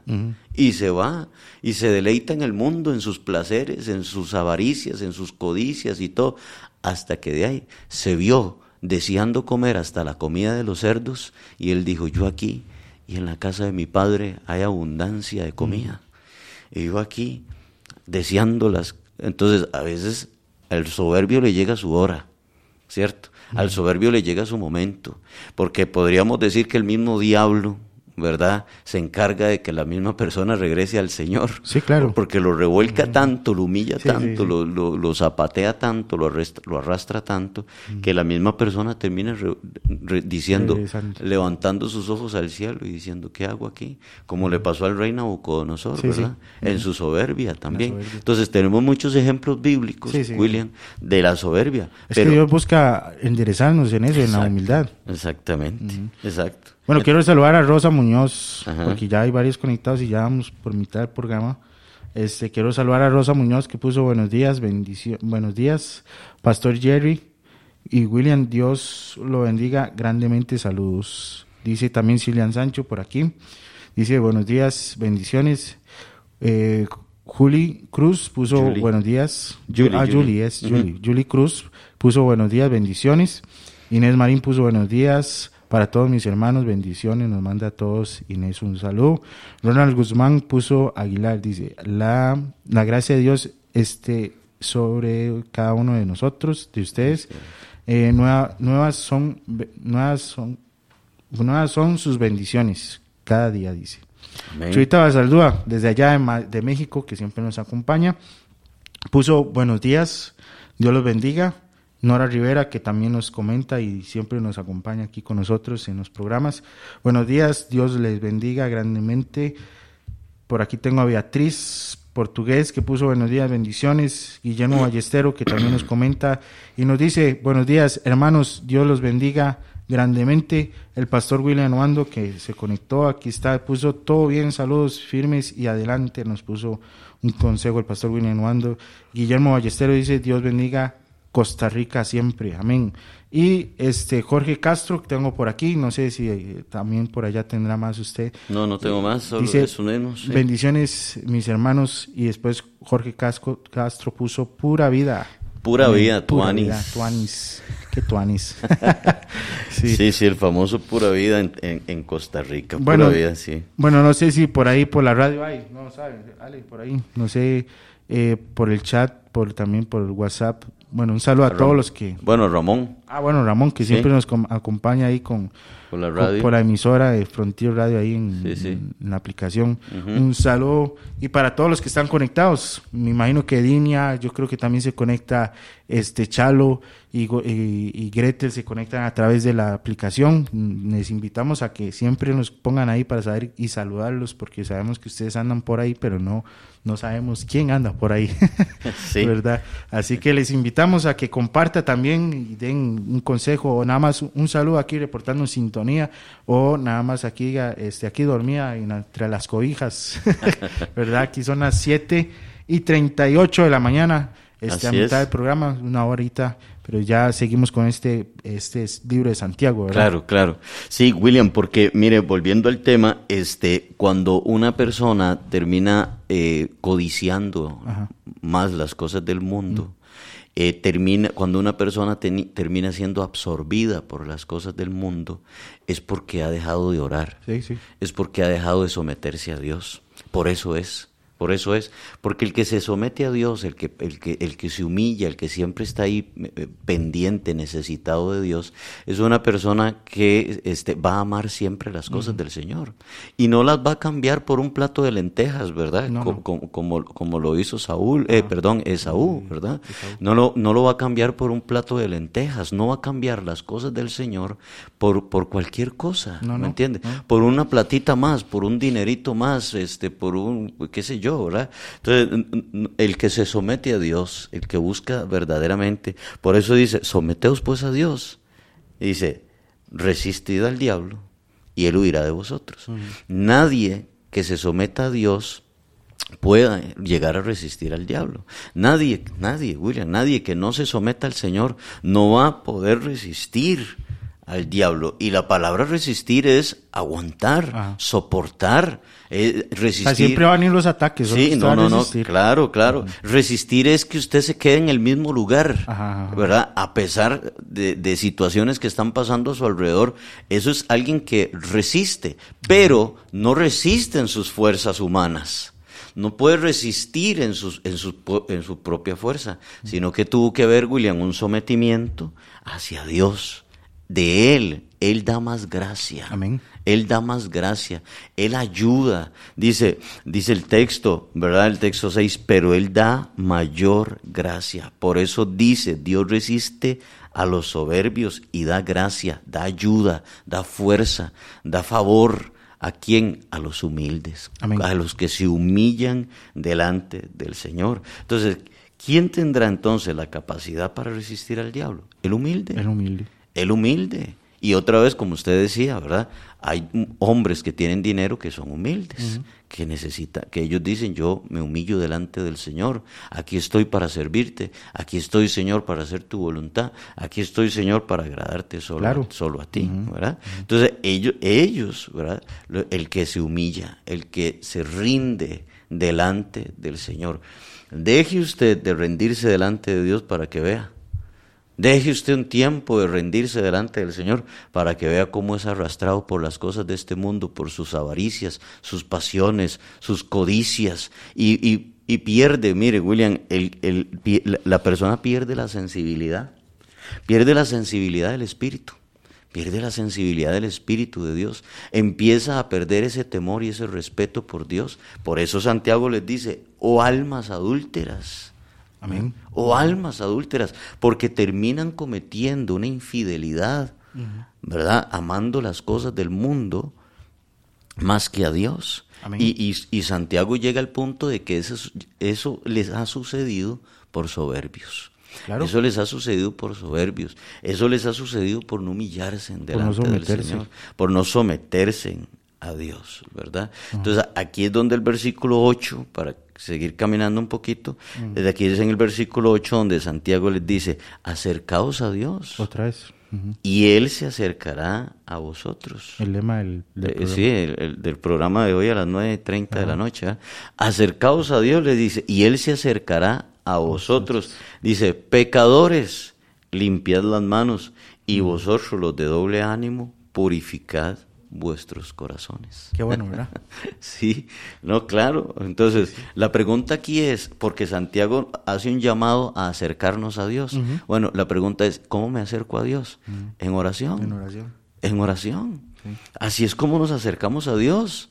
Y se va. Y se deleita en el mundo, en sus placeres, en sus avaricias, en sus codicias y todo. Hasta que de ahí se vio deseando comer hasta la comida de los cerdos. Y él dijo, yo aquí y en la casa de mi padre hay abundancia de comida. Y yo aquí deseándolas. Entonces, a veces al soberbio le llega su hora, ¿cierto? Al soberbio le llega su momento, porque podríamos decir que el mismo diablo ¿verdad? Se encarga de que la misma persona regrese al Señor. Sí, claro. Porque lo revuelca tanto, lo humilla tanto, Lo, lo, zapatea tanto, lo arrastra, lo arrastra tanto, que la misma persona termina diciendo, levantando sus ojos al cielo y diciendo, ¿qué hago aquí? Como le pasó al rey Nabucodonosor, ¿verdad? En su soberbia también. Entonces tenemos muchos ejemplos bíblicos, William, de la soberbia. Es que Dios busca enderezarnos en eso, en la humildad. Exactamente, exacto. Bueno, quiero saludar a Rosa Muñoz, porque ya hay varios conectados y ya vamos por mitad del programa. Este, quiero saludar a Rosa Muñoz que puso buenos días, bendición, buenos días, Pastor Jerry y William, Dios lo bendiga grandemente, saludos. Dice también Cilian Sancho por aquí, dice buenos días, bendiciones. Eh, Juli Cruz puso buenos días. Julie, ah, Julie, es Julie. Julie Cruz puso buenos días, bendiciones. Inés Marín puso buenos días. Para todos mis hermanos, bendiciones, nos manda a todos Inés un saludo. Ronald Guzmán puso Aguilar, dice, la, la gracia de Dios esté sobre cada uno de nosotros, de ustedes. Eh, nuevas son, nuevas son, nuevas son sus bendiciones, cada día dice. Chuita Basaldúa, desde allá de, de México, que siempre nos acompaña, puso buenos días, Dios los bendiga. Nora Rivera, que también nos comenta y siempre nos acompaña aquí con nosotros en los programas. Buenos días, Dios les bendiga grandemente. Por aquí tengo a Beatriz Portugués, que puso buenos días, bendiciones. Guillermo Ballestero, que también nos comenta y nos dice, buenos días, hermanos, Dios los bendiga grandemente. El pastor William Wando, que se conectó, aquí está, puso todo bien, saludos firmes y adelante, nos puso un consejo el pastor William Wando. Guillermo Ballestero dice, Dios bendiga Costa Rica siempre, amén. Y este Jorge Castro, que tengo por aquí, no sé si eh, también por allá tendrá más usted. No, no tengo más, solo Dice, Bendiciones, mis hermanos, y después Jorge Castro puso pura vida. Pura vida, Tuanis. qué tuanis. *laughs* sí. sí. el famoso Pura Vida en, en, Costa Rica. Bueno, Pura Vida, sí. Bueno, no sé si por ahí, por la radio hay, no saben, Ale, por ahí, no sé, eh, por el chat, por también por el WhatsApp. Bueno, un saludo a, todos los que... Bueno, Ramón. Ah, bueno, Ramón, que siempre nos acompaña ahí con por la radio. Por, la emisora de Frontier Radio ahí en, la aplicación. Un saludo. Y para todos los que están conectados, me imagino que Dinia, yo creo que también se conecta este Chalo y, y, Gretel se conectan a través de la aplicación. Les invitamos a que siempre nos pongan ahí para saber y saludarlos porque sabemos que ustedes andan por ahí, pero no no sabemos quién anda por ahí, *laughs* sí. ¿verdad? Así que les invitamos a que comparta también y den un consejo o nada más un saludo aquí reportando sintonía o nada más aquí, este, aquí dormía entre las cobijas, *laughs* ¿verdad? Aquí son las 7 y 38 de la mañana, este, a mitad del programa, una horita pero ya seguimos con este, este libro de Santiago, ¿verdad? Claro, claro. Sí, William, porque mire, volviendo al tema, este, cuando una persona termina eh, codiciando más las cosas del mundo, mm. Eh, termina, cuando una persona termina siendo absorbida por las cosas del mundo, es porque ha dejado de orar, sí, sí. es porque ha dejado de someterse a Dios. Por eso es. Por eso es, porque el que se somete a Dios, el que, el que, el que se humilla, el que siempre está ahí eh, pendiente, necesitado de Dios, es una persona que este, va a amar siempre las cosas del Señor. Y no las va a cambiar por un plato de lentejas, ¿verdad? como, como, lo hizo Saúl, eh, perdón, Esaú, ¿verdad? No lo, no lo va a cambiar por un plato de lentejas, no va a cambiar las cosas del Señor por, por cualquier cosa, ¿me entiendes? Por una platita más, por un dinerito más, este, por un, qué sé yo, entonces, el que se somete a Dios, el que busca verdaderamente, por eso dice, someteos pues a Dios. dice, resistid al diablo y él huirá de vosotros. Nadie que se someta a Dios pueda llegar a resistir al diablo. Nadie, nadie, William, nadie que no se someta al Señor no va a poder resistir al diablo. Y la palabra resistir es aguantar, soportar, eh, resistir. siempre van a ir los ataques. Sí, no, no, no, claro, claro. Resistir es que usted se quede en el mismo lugar, ¿verdad? A pesar de, de, situaciones que están pasando a su alrededor. Eso es alguien que resiste, pero no resiste en sus fuerzas humanas no puede resistir en, sus, en, su, en su propia fuerza, sino que tuvo que ver, William, un sometimiento hacia Dios de Él, Él da más gracia. Amén. Él da más gracia, Él ayuda. Dice, dice el texto, ¿verdad? El texto 6, pero Él da mayor gracia. Por eso dice, Dios resiste a los soberbios y da gracia, da ayuda, da fuerza, da favor. ¿A quién? A los humildes, a los que se humillan delante del Señor. Entonces, ¿quién tendrá entonces la capacidad para resistir al diablo? El humilde. El humilde el humilde. Y otra vez, como usted decía, ¿verdad? Hay hombres que tienen dinero que son humildes, que necesitan, que ellos dicen, yo me humillo delante del Señor, aquí estoy para servirte, aquí estoy, Señor, para hacer tu voluntad, aquí estoy, Señor, para agradarte solo, solo a ti, ¿verdad? Entonces, ellos, ellos, ¿verdad? El que se humilla, el que se rinde delante del Señor. Deje usted de rendirse delante de Dios para que vea Deje usted un tiempo de rendirse delante del Señor para que vea cómo es arrastrado por las cosas de este mundo, por sus avaricias, sus pasiones, sus codicias y, pierde, mire William, la persona pierde la sensibilidad, pierde la sensibilidad del Espíritu, pierde la sensibilidad del Espíritu de Dios, empieza a perder ese temor y ese respeto por Dios. Por eso Santiago les dice, oh almas adúlteras Amén. O almas adúlteras, porque terminan cometiendo una infidelidad, ¿verdad? Amando las cosas del mundo más que a Dios. Y, y, Santiago llega al punto de que eso, eso les ha sucedido por soberbios. Eso les ha sucedido por soberbios. Eso les ha sucedido por no humillarse en delante del Señor, por no someterse a Dios, ¿verdad? Entonces aquí es donde el versículo 8, para seguir caminando un poquito, mm. desde aquí es en el versículo 8 donde Santiago les dice, acercaos a Dios. Otra vez. Y Él se acercará a vosotros. El lema del, del programa. Sí, el, del programa de hoy a las 9.30 de la noche. ¿eh? Acercaos a Dios, les dice, y Él se acercará a vosotros. Dice, pecadores, limpiad las manos, y vosotros los de doble ánimo, purificad vuestros corazones. *laughs* Qué bueno, ¿verdad? sí, no, claro. Entonces, la pregunta aquí es, porque Santiago hace un llamado a acercarnos a Dios. Bueno, la pregunta es, ¿cómo me acerco a Dios? En oración. En oración. En oración. Así es como nos acercamos a Dios.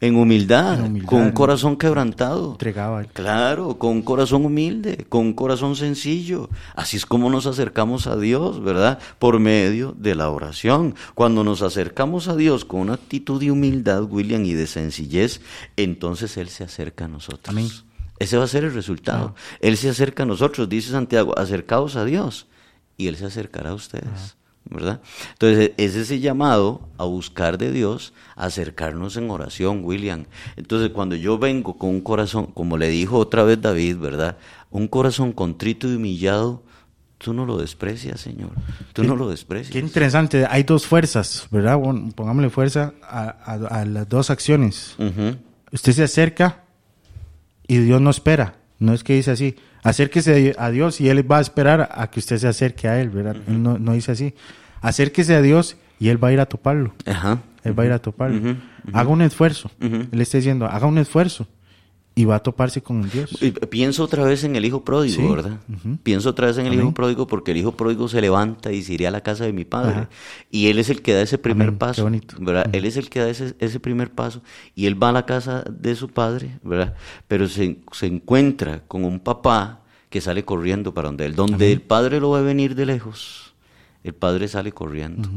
En humildad, con un corazón quebrantado. Entregaba. Claro, con un corazón humilde, con un corazón sencillo. Así es como nos acercamos a Dios, ¿verdad? Por medio de la oración. Cuando nos acercamos a Dios con una actitud de humildad, William, y de sencillez, entonces Él se acerca a nosotros. Amén. Ese va a ser el resultado. Él se acerca a nosotros, dice Santiago, acercaos a Dios, y Él se acercará a ustedes. ¿Verdad? Entonces, es ese llamado a buscar de Dios, a acercarnos en oración, William. Entonces, cuando yo vengo con un corazón, como le dijo otra vez David, ¿verdad? Un corazón contrito y humillado, tú no lo desprecias, Señor. Tú no lo desprecias. Qué interesante. Hay dos fuerzas, ¿verdad? pongámosle fuerza a, las dos acciones. Usted se acerca y Dios no espera. No es que dice así, acérquese a Dios y Él va a esperar a que usted se acerque a Él, ¿verdad? no, no, dice así. Acérquese a Dios y Él va a ir a toparlo. Ajá. Él va a ir a toparlo. Haga un esfuerzo. Él está diciendo, haga un esfuerzo y va a toparse con Dios. pienso otra vez en el hijo pródigo, ¿verdad? Pienso otra vez en el hijo pródigo porque el hijo pródigo se levanta y se iría a la casa de mi padre. Y él es el que da ese primer paso, ¿verdad? Él es el que da ese, ese, primer paso y él va a la casa de su padre, ¿verdad? Pero se, se encuentra con un papá que sale corriendo para donde él. Donde el padre lo va a venir de lejos, el padre sale corriendo.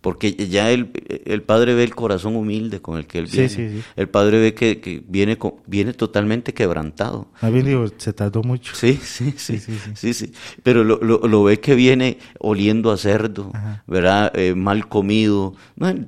Porque ya el, el, padre ve el corazón humilde con el que él viene. El padre ve que, viene, viene totalmente quebrantado. A mí digo, se tardó mucho. Sí, sí, sí. sí, sí, Pero lo, lo, ve que viene oliendo a cerdo, ¿verdad? Eh, mal comido,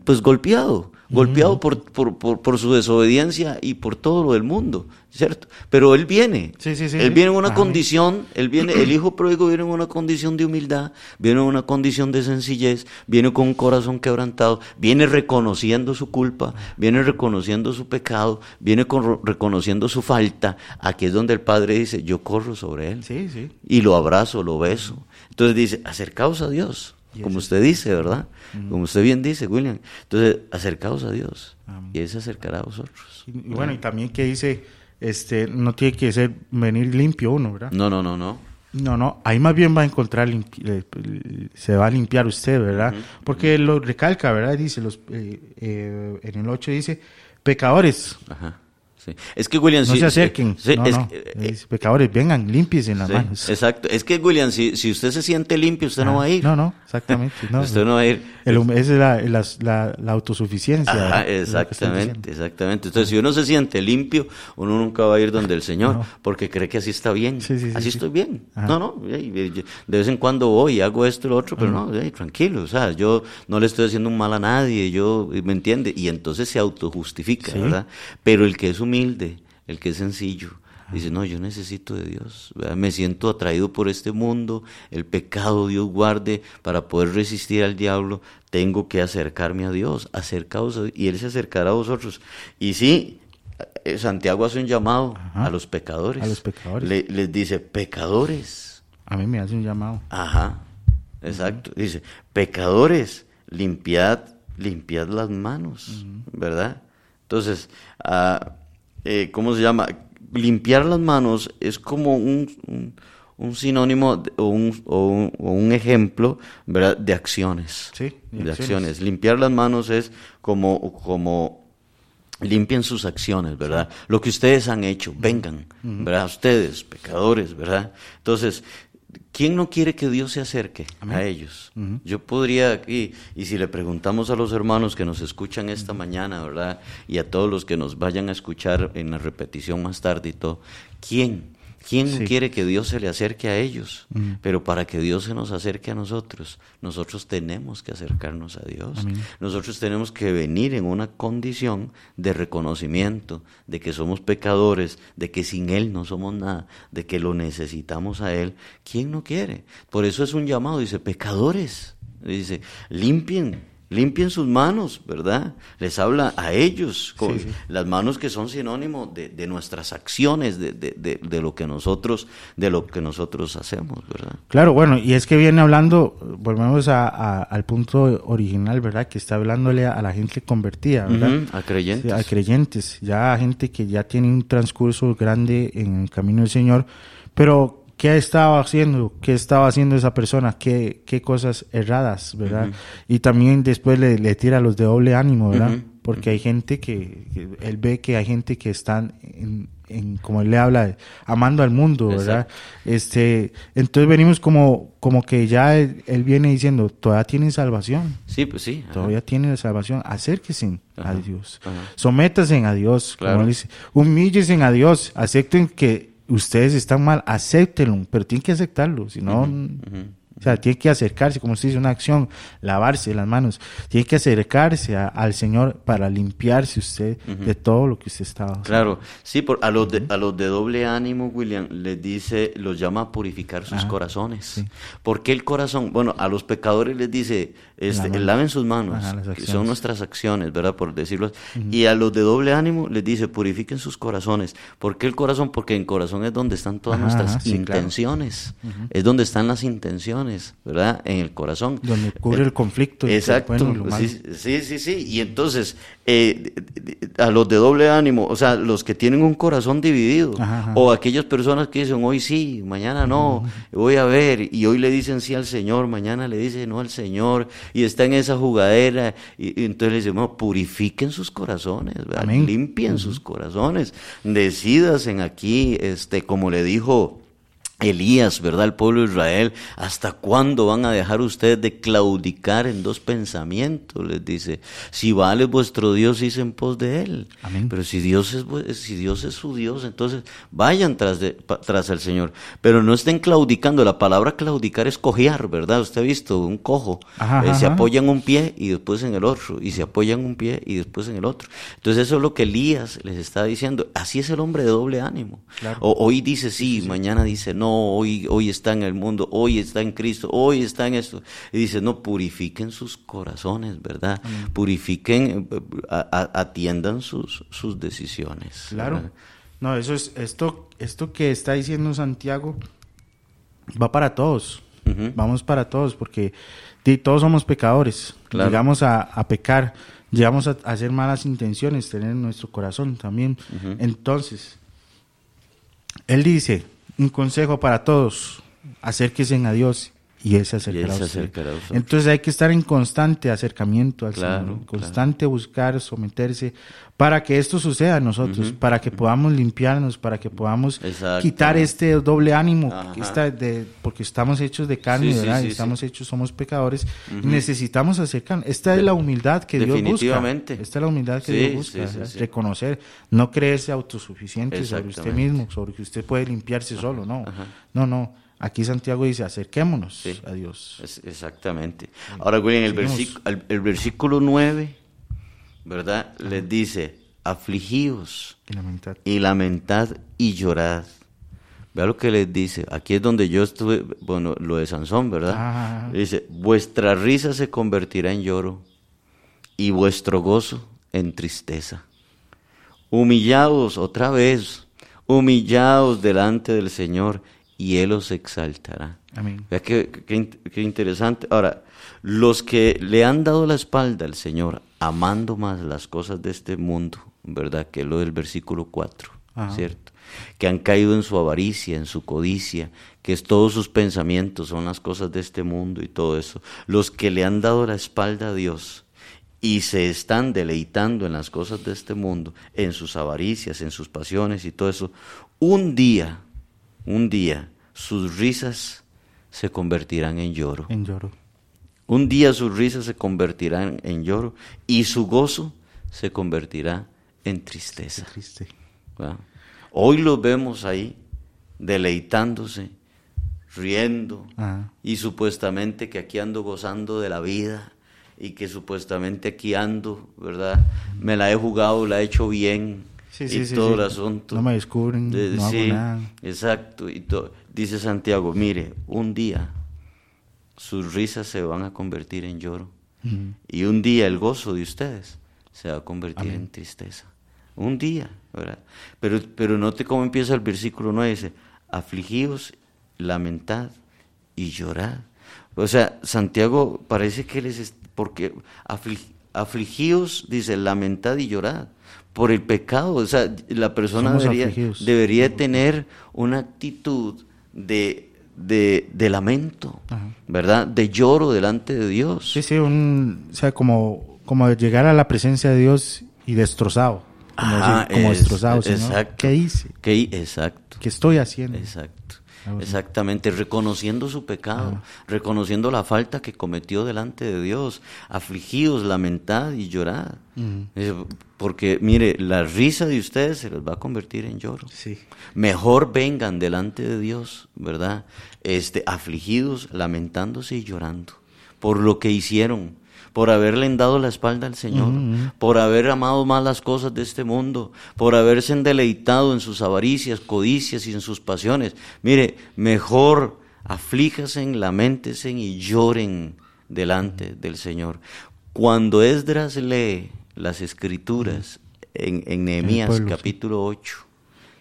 pues golpeado golpeado por, por, por, su desobediencia y por todo lo del mundo, ¿cierto? Pero él viene, sí, sí, sí, él viene en una condición, él viene, el *clears throat* hijo pródigo viene en una condición de humildad, viene en una condición de sencillez, viene con un corazón quebrantado, viene reconociendo su culpa, viene reconociendo su pecado, viene con, reconociendo su falta, aquí es donde el padre dice, yo corro sobre él, y lo abrazo, lo beso. Entonces dice, acercaos a Dios como usted dice, ¿verdad? Como usted bien dice, William. Entonces, acercaos a Dios y Él se acercará a vosotros. Y, bueno, y también que dice, este, no tiene que ser venir limpio uno, ¿verdad? No, no, no, no. No, no, ahí más bien va a encontrar, se va a limpiar usted, ¿verdad? Porque lo recalca, ¿verdad? Dice, los, eh, eh, en el 8 dice, pecadores. Ajá es que William, no se acerquen, eh, pecadores, vengan, limpies en las manos. Exacto, es que William, si, si usted se siente limpio, usted no va a ir. No, no, exactamente. No, *laughs* usted no va a ir. Esa es la, la, autosuficiencia. exactamente, exactamente. Entonces, si uno se siente limpio, uno nunca va a ir donde el Señor, porque cree que así está bien. así estoy bien. No, no, de vez en cuando voy y hago esto y lo otro, pero no, tranquilo, o sea, yo no le estoy haciendo un mal a nadie, yo, ¿me entiende? Y entonces se autojustifica, ¿verdad? Pero el que es humilde, el que es sencillo. Dice, no, yo necesito de Dios. Me siento atraído por este mundo, el pecado Dios guarde para poder resistir al diablo. Tengo que acercarme a Dios, acercaos y Él se acercará a vosotros. Y sí, eh, Santiago hace un llamado a los pecadores. A los pecadores. les dice, pecadores. A mí me hace un llamado. Ajá, exacto. Dice, pecadores, limpiad, limpiad las manos, ¿verdad? Entonces, uh, eh, ¿cómo se llama? Limpiar las manos es como un, un, sinónimo o, un, o, un, ejemplo ¿verdad? de acciones. Sí, de, acciones. Limpiar las manos es como, como limpien sus acciones, ¿verdad? Lo que ustedes han hecho, vengan, ¿verdad? Ustedes, pecadores, ¿verdad? Entonces, ¿Quién no quiere que Dios se acerque a ellos? Yo podría aquí, y si le preguntamos a los hermanos que nos escuchan esta mañana, ¿verdad? Y a todos los que nos vayan a escuchar en la repetición más tarde y todo, ¿quién? ¿Quién quiere que Dios se le acerque a ellos? Pero para que Dios se nos acerque a nosotros, nosotros tenemos que acercarnos a Dios. Nosotros tenemos que venir en una condición de reconocimiento de que somos pecadores, de que sin Él no somos nada, de que lo necesitamos a Él. ¿Quién no quiere? Por eso es un llamado, dice, pecadores. Dice, limpien limpien sus manos, ¿verdad? Les habla a ellos, con las manos que son sinónimo de, nuestras acciones, de, de, lo que nosotros, de lo que nosotros hacemos, ¿verdad? Claro, bueno, y es que viene hablando, volvemos a, al punto original, ¿verdad? Que está hablándole a, la gente convertida, ¿verdad? a creyentes. a creyentes, ya a gente que ya tiene un transcurso grande en el camino del Señor, pero ¿Qué estaba haciendo? ¿Qué estaba haciendo esa persona? ¿Qué, qué cosas erradas, verdad? Y también después le, le, tira los de doble ánimo, ¿verdad? Porque hay gente que, él ve que hay gente que están en, en, como él le habla, amando al mundo, ¿verdad? Este, entonces venimos como, como que ya él, viene diciendo, todavía tienen salvación. Sí, pues sí. Todavía tienen salvación. Acérquense a Dios. Sométanse a Dios, como dice. Humíllense a Dios. Acepten que ustedes están mal, acéptenlo, pero tienen que aceptarlo, si no, o sea, tiene que acercarse, como usted dice, una acción, lavarse las manos, tiene que acercarse al Señor para limpiarse usted de todo lo que usted estaba Claro, sí, por, a, los de, a los de doble ánimo, William, les dice, los llama a purificar sus corazones. Sí. ¿Por qué el corazón? Bueno, a los pecadores les dice, este, laven sus manos, que son nuestras acciones, ¿verdad? Por decirlo. Y a los de doble ánimo les dice, purifiquen sus corazones. ¿Por qué el corazón? Porque en corazón es donde están todas nuestras intenciones, es donde están las intenciones. ¿Verdad? En el corazón. Donde cubre el conflicto. Exacto. sí, sí, sí, Y entonces, eh, a los de doble ánimo, o sea, los que tienen un corazón dividido, o aquellas personas que dicen hoy sí, mañana no, voy a ver, y hoy le dicen sí al Señor, mañana le dicen no al Señor, y está en esa jugadera, y, entonces le decimos, purifiquen sus corazones, limpien sus corazones, decidas en aquí, este, como le dijo Elías, ¿verdad? El pueblo de Israel, ¿hasta cuándo van a dejar ustedes de claudicar en dos pensamientos? Les dice, si vale vuestro Dios, hice en pos de él. Amén. Pero si Dios es, si Dios es su Dios, entonces vayan tras, de, tras el Señor. Pero no estén claudicando. La palabra claudicar es cojear, ¿verdad? Usted ha visto un cojo. Eh, se apoya en un pie y después en el otro. Y se apoya en un pie y después en el otro. Entonces eso es lo que Elías les está diciendo. Así es el hombre de doble ánimo. O, hoy dice sí, mañana dice no hoy, hoy está en el mundo, hoy está en Cristo, hoy está en esto. Y dice, no, purifiquen sus corazones, ¿verdad? Purifiquen, eh, atiendan sus, sus decisiones. Claro. No, eso es, esto, esto que está diciendo Santiago va para todos. Vamos para todos, porque todos somos pecadores. Llegamos a, pecar, llegamos a, hacer malas intenciones, tener en nuestro corazón también. Entonces, él dice, un consejo para todos, acérquense a Dios y Él se acercará, a Entonces hay que estar en constante acercamiento al Señor, constante buscar, someterse, para que esto suceda a nosotros, para que podamos limpiarnos, para que podamos quitar este doble ánimo, de, porque estamos hechos de carne, ¿verdad? estamos hechos, somos pecadores, necesitamos acercarnos. Esta es la humildad que Dios busca. Esta es la humildad que Dios busca, reconocer, no creerse autosuficiente sobre usted mismo, sobre que usted puede limpiarse solo, no, no, no Aquí Santiago dice, acerquémonos a Dios. exactamente. Ahora, en el, versículo, el, versículo 9, ¿verdad? Les dice, afligíos y lamentad. y llorad. Vea lo que les dice. Aquí es donde yo estuve, bueno, lo de Sansón, ¿verdad? Ah. Dice, vuestra risa se convertirá en lloro y vuestro gozo en tristeza. Humillados otra vez, humillados delante del Señor y Él os exaltará. Amén. Vea qué, qué, interesante. Ahora, los que le han dado la espalda al Señor, amando más las cosas de este mundo, ¿verdad? Que lo del versículo 4, ¿cierto? Que han caído en su avaricia, en su codicia, que es todos sus pensamientos son las cosas de este mundo y todo eso. Los que le han dado la espalda a Dios y se están deleitando en las cosas de este mundo, en sus avaricias, en sus pasiones y todo eso, un día un día sus risas se convertirán en lloro. En lloro. Un día sus risas se convertirán en lloro y su gozo se convertirá en tristeza. Triste. Hoy los vemos ahí deleitándose, riendo y supuestamente que aquí ando gozando de la vida y que supuestamente aquí ando, ¿verdad? Me la he jugado, la he hecho bien, y todo el asunto. No me descubren, no hago nada. Exacto. Y dice Santiago, mire, un día sus risas se van a convertir en lloro Y un día el gozo de ustedes se va a convertir en tristeza. Un día, ¿verdad? Pero, pero note cómo empieza el versículo 9, dice, afligidos, lamentad y llorad. O sea, Santiago parece que les... Porque afligidos, dice, lamentad y llorad por el pecado. O sea, la persona debería, debería, tener una actitud de, de, lamento, ¿verdad? De lloro delante de Dios. Sí, sí, un, o sea, como, como llegar a la presencia de Dios y destrozado. Como, destrozado, Exacto. ¿Qué hice? ¿Qué, exacto. ¿Qué estoy haciendo? Exacto. Exactamente, reconociendo su pecado, reconociendo la falta que cometió delante de Dios, afligidos, lamentad y llorad. Porque mire, la risa de ustedes se les va a convertir en lloro. Sí. Mejor vengan delante de Dios, ¿verdad? Este, afligidos, lamentándose y llorando por lo que hicieron, por haberle dado la espalda al Señor, por haber amado más las cosas de este mundo, por haberse deleitado en sus avaricias, codicias y en sus pasiones. Mire, mejor aflíjase, lamentense y lloren delante del Señor. Cuando Esdras lee las escrituras en, en Nehemías capítulo 8,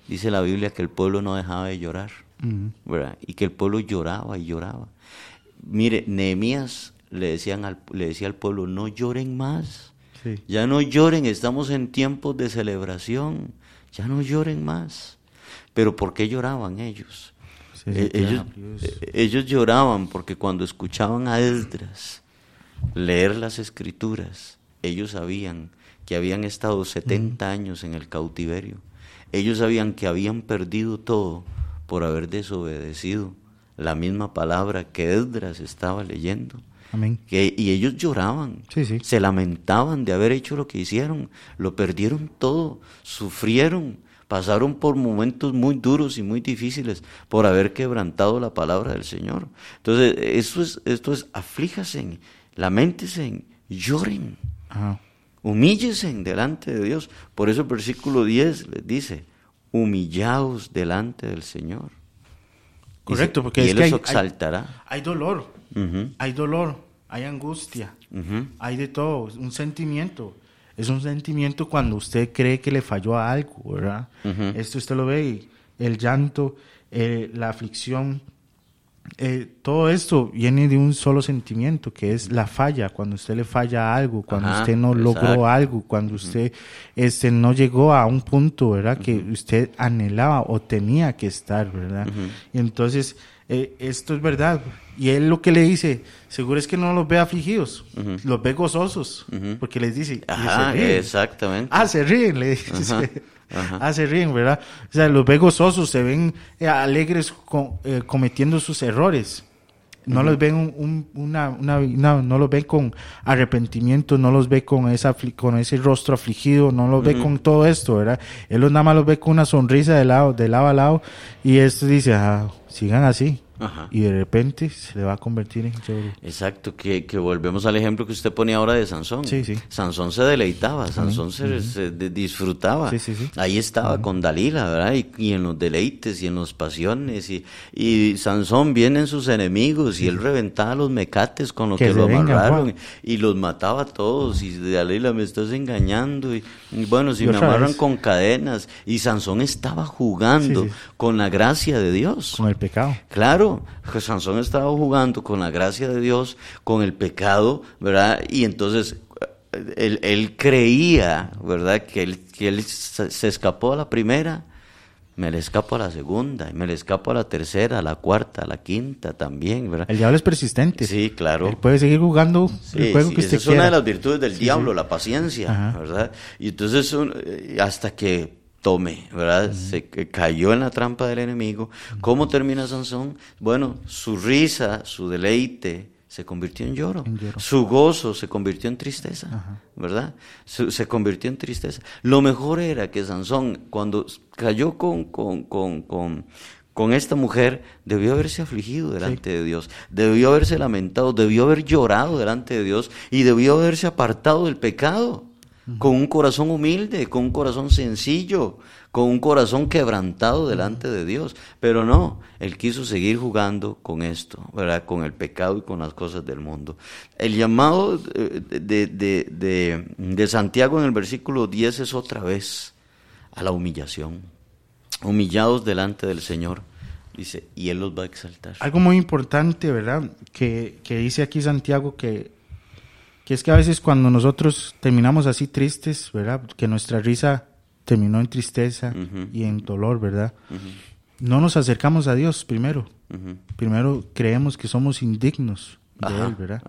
dice la Biblia que el pueblo no dejaba de llorar, y que el pueblo lloraba y lloraba. Mire, Nehemías le, decían al, le decía al pueblo, no lloren más, ya no lloren, estamos en tiempos de celebración, ya no lloren más. Pero ¿por qué lloraban ellos? Eh, ellos, eh, ellos lloraban porque cuando escuchaban a Esdras leer las escrituras, ellos sabían que habían estado 70 años en el cautiverio. Ellos sabían que habían perdido todo por haber desobedecido la misma palabra que Esdras estaba leyendo. y ellos lloraban, se lamentaban de haber hecho lo que hicieron, lo perdieron todo, sufrieron, pasaron por momentos muy duros y muy difíciles por haber quebrantado la palabra del Señor. Entonces, esto es, esto es aflíjase, lamentense, lloren, humíllese delante de Dios. Por eso el versículo 10 les dice, humillaos delante del Señor. Correcto, porque y él los exaltará. Hay, dolor, hay dolor, hay angustia, hay de todo, un sentimiento. Es un sentimiento cuando usted cree que le falló a algo, ¿verdad? Esto usted lo ve, el llanto, eh, la aflicción, eh, todo esto viene de un solo sentimiento, que es la falla, cuando usted le falla algo, cuando usted no logró algo, cuando usted este, no llegó a un punto, ¿verdad? Que usted anhelaba o tenía que estar, ¿verdad? Y entonces, eh, esto es verdad. Y él lo que le dice, seguro es que no los ve afligidos, los ve gozosos, porque les dice, exactamente. Ah, se ríen, le dice. *laughs* Ah, se ríen, ¿verdad? O sea, los ve gozosos, se ven eh, alegres eh, cometiendo sus errores. No los ven un, una, una, no los ven con arrepentimiento, no los ve con esa con ese rostro afligido, no los ve con todo esto, ¿verdad? Él nada más los ve con una sonrisa de lado, de lado a lado y esto dice, ah, sigan así, y de repente se le va a convertir en lloro. Exacto, que, que, volvemos al ejemplo que usted ponía ahora de Sansón. Sí, sí. Sansón se deleitaba, Sansón se, disfrutaba. Sí, Ahí estaba con Dalila, ¿verdad? Y, en los deleites y en las pasiones. Y, y Sansón vienen sus enemigos y él reventaba los mecates con lo que, lo amarraron y, los mataba a todos. Y Dalila, me estás engañando. Y, bueno, si me amarran con cadenas. Y Sansón estaba jugando con la gracia de Dios. Con el pecado. Claro Sansón estaba jugando con la gracia de Dios, con el pecado, ¿verdad? Y entonces él, creía, ¿verdad? Que él, que él se escapó a la primera, me le escapo a la segunda, y me le escapo a la tercera, a la cuarta, a la quinta también, ¿verdad? El diablo es persistente. Sí, claro. Él puede seguir jugando el juego que usted esa es una de las virtudes del diablo, la paciencia, ¿verdad? Y entonces eh, hasta que tome, ¿verdad? Se cayó en la trampa del enemigo. ¿Cómo termina Sansón? Bueno, su risa, su deleite se convirtió en lloro. Su gozo se convirtió en tristeza, ¿verdad? Se, convirtió en tristeza. Lo mejor era que Sansón, cuando cayó con, con, con, con, con esta mujer, debió haberse afligido delante de Dios, debió haberse lamentado, debió haber llorado delante de Dios y debió haberse apartado del pecado. Con un corazón humilde, con un corazón sencillo, con un corazón quebrantado delante de Dios. Pero no, él quiso seguir jugando con esto, ¿verdad? Con el pecado y con las cosas del mundo. El llamado de, de, de Santiago en el versículo 10 es otra vez a la humillación. Humillados delante del Señor. Dice, y Él los va a exaltar. Algo muy importante, ¿verdad? Que, que dice aquí Santiago que que es que a veces cuando nosotros terminamos así tristes, ¿verdad? Que nuestra risa terminó en tristeza y en dolor, ¿verdad? No nos acercamos a Dios primero. Primero creemos que somos indignos de Él, ¿verdad?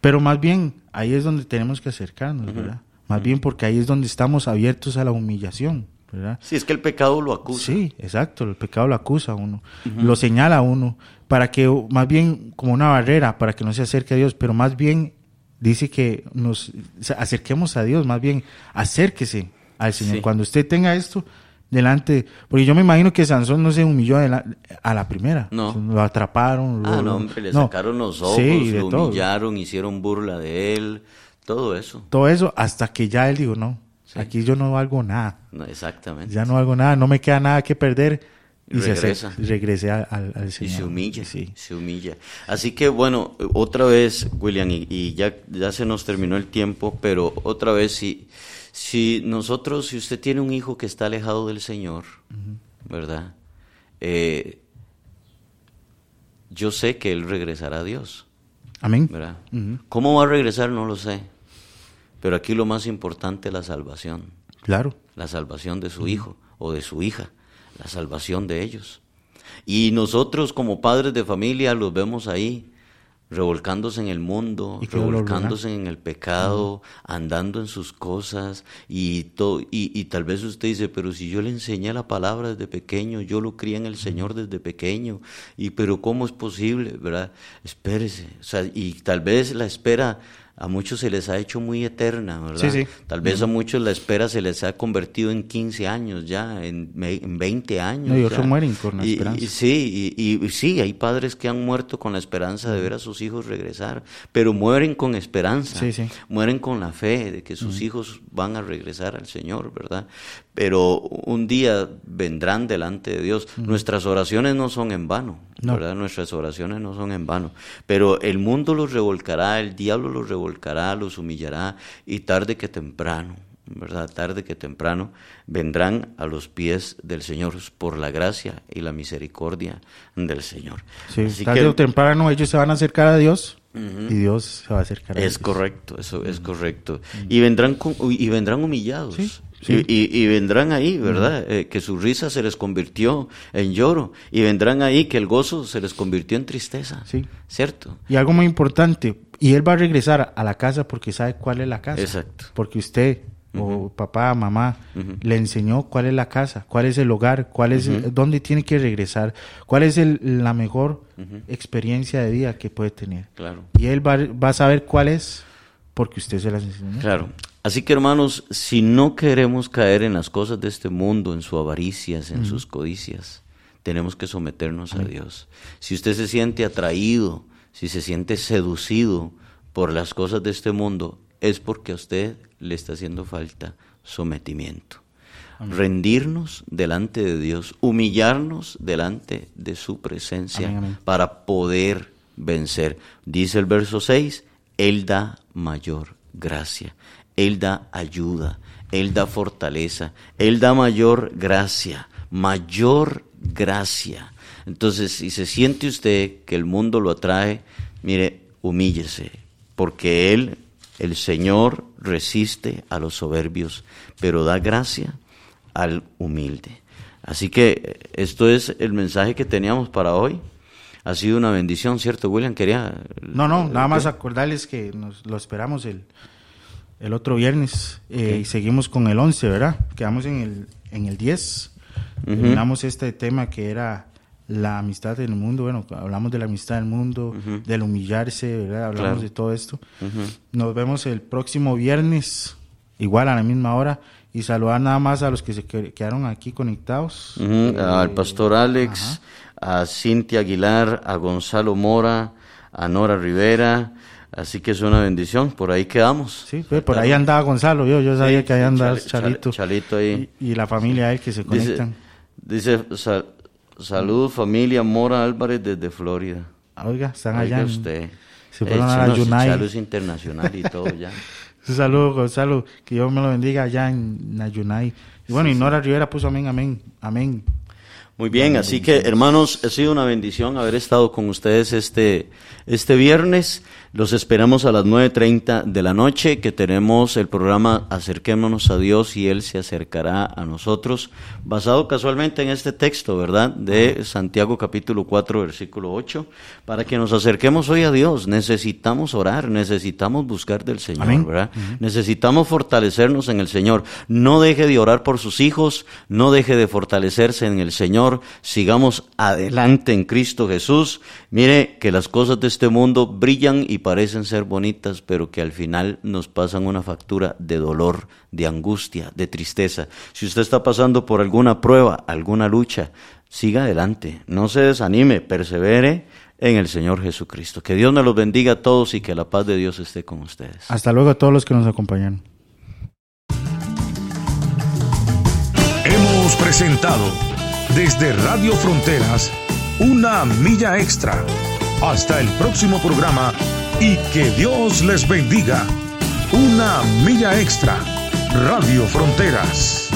Pero más bien ahí es donde tenemos que acercarnos, ¿verdad? Más bien porque ahí es donde estamos abiertos a la humillación, ¿verdad? Sí, es que el pecado lo acusa. Sí, exacto, el pecado lo acusa a uno, lo señala a uno, para que más bien como una barrera, para que no se acerque a Dios, pero más bien dice que nos acerquemos a Dios, más bien acérquese al Señor. Cuando usted tenga esto delante, porque yo me imagino que Sansón no se humilló a la, primera. No. Lo atraparon. Ah, no, le sacaron los ojos, lo humillaron, hicieron burla de él, todo eso. Todo eso hasta que ya él dijo, no, aquí yo no valgo nada. No, exactamente. Ya no valgo nada, no me queda nada que perder y, regresa. regrese al, Señor. Y se humilla, sí. se humilla. Así que bueno, otra vez, William, y, ya, ya se nos terminó el tiempo, pero otra vez, si, si nosotros, si usted tiene un hijo que está alejado del Señor, ¿verdad? Eh, yo sé que él regresará a Dios. Amén. ¿verdad? ¿Cómo va a regresar? No lo sé. Pero aquí lo más importante es la salvación. Claro. La salvación de su hijo o de su hija la salvación de ellos. Y nosotros como padres de familia los vemos ahí, revolcándose en el mundo, revolcándose en el pecado, andando en sus cosas y, y, y, tal vez usted dice, pero si yo le enseñé la palabra desde pequeño, yo lo crié en el Señor desde pequeño, y pero ¿cómo es posible? ¿verdad? Espérese, o sea, y tal vez la espera a muchos se les ha hecho muy eterna, ¿verdad? Sí, sí. Tal vez a muchos la espera se les ha convertido en 15 años ya, en, en 20 años. y otros mueren con la esperanza. sí, y, sí, hay padres que han muerto con la esperanza de ver a sus hijos regresar, pero mueren con esperanza, sí, mueren con la fe de que sus hijos van a regresar al Señor, ¿verdad? Pero un día vendrán delante de Dios. Nuestras oraciones no son en vano, ¿verdad? Nuestras oraciones no son en vano, pero el mundo los revolcará, el diablo los revolcará volcará, los humillará y tarde que temprano, ¿verdad? Tarde que temprano vendrán a los pies del Señor por la gracia y la misericordia del Señor. Sí, tarde o temprano ellos se van a acercar a Dios. Y Dios se va a acercar a ellos. Es correcto, eso es correcto. Y vendrán y vendrán humillados. ¿Sí? Y, vendrán ahí, ¿verdad? Eh, que su risa se les convirtió en lloro. Y vendrán ahí que el gozo se les convirtió en tristeza. Sí. ¿Cierto? Y algo muy importante, y él va a regresar a la casa porque sabe cuál es la casa. Exacto. Porque usted o papá, mamá, le enseñó cuál es la casa, cuál es el hogar, cuál es dónde tiene que regresar, cuál es la mejor experiencia de vida que puede tener. Claro. Y él va, va, a saber cuál es porque usted se las enseñó. Claro. Así que hermanos, si no queremos caer en las cosas de este mundo, en sus avaricias, en sus codicias, tenemos que someternos a Dios. Si usted se siente atraído, si se siente seducido por las cosas de este mundo, es porque a usted le está haciendo falta sometimiento. Rendirnos delante de Dios, humillarnos delante de su presencia para poder vencer. Dice el verso 6, Él da mayor gracia. Él da ayuda, Él da fortaleza, Él da mayor gracia, mayor gracia. Entonces, si se siente usted que el mundo lo atrae, mire, humíllese, porque Él, el Señor, resiste a los soberbios, pero da gracia al humilde. Así que esto es el mensaje que teníamos para hoy. Ha sido una bendición, ¿cierto, William? Quería... No, no, nada más acordarles que nos lo esperamos el el otro viernes eh, y seguimos con el 11, ¿verdad? Quedamos en el, en el 10. Terminamos este tema que era la amistad en el mundo. Bueno, hablamos de la amistad en el mundo, del humillarse, ¿verdad? Hablamos de todo esto. Nos vemos el próximo viernes, igual a la misma hora. Y saludar nada más a los que se quedaron aquí conectados. al pastor Alex, a Cintia Aguilar, a Gonzalo Mora, a Nora Rivera, Así que es una bendición, por ahí quedamos. Sí, pues, por ahí andaba Gonzalo, yo, yo sabía que ahí andaba Chalito. Chalito ahí. Y, y la familia ahí que se Dice, conectan. dice sal- salud familia Mora Álvarez desde Florida. Oiga, están Oiga allá. usted. se fueron Eh, a la sí, es internacional y todo ya. *laughs* Un saludo, Gonzalo, que Dios me lo bendiga allá en Nayunay. Y bueno, y Nora Rivera puso amén, amén, amén. Muy bien, así que hermanos, ha sido una bendición haber estado con ustedes este, este viernes. Los esperamos a las 9.30 de la noche, que tenemos el programa Acerquémonos a Dios y Él se acercará a nosotros, basado casualmente en este texto, ¿verdad? De Santiago capítulo 4, versículo 8, para que nos acerquemos hoy a Dios. Necesitamos orar, necesitamos buscar del Señor, Amén. ¿verdad? Necesitamos fortalecernos en el Señor. No deje de orar por sus hijos, no deje de fortalecerse en el Señor. Sigamos adelante en Cristo Jesús. Mire que las cosas de este mundo brillan y parecen ser bonitas, pero que al final nos pasan una factura de dolor, de angustia, de tristeza. Si usted está pasando por alguna prueba, alguna lucha, siga adelante, no se desanime, persevere en el Señor Jesucristo. Que Dios nos los bendiga a todos y que la paz de Dios esté con ustedes. Hasta luego a todos los que nos acompañaron. Hemos presentado desde Radio Fronteras una milla extra. Hasta el próximo programa y que Dios les bendiga. Una milla extra. Radio Fronteras.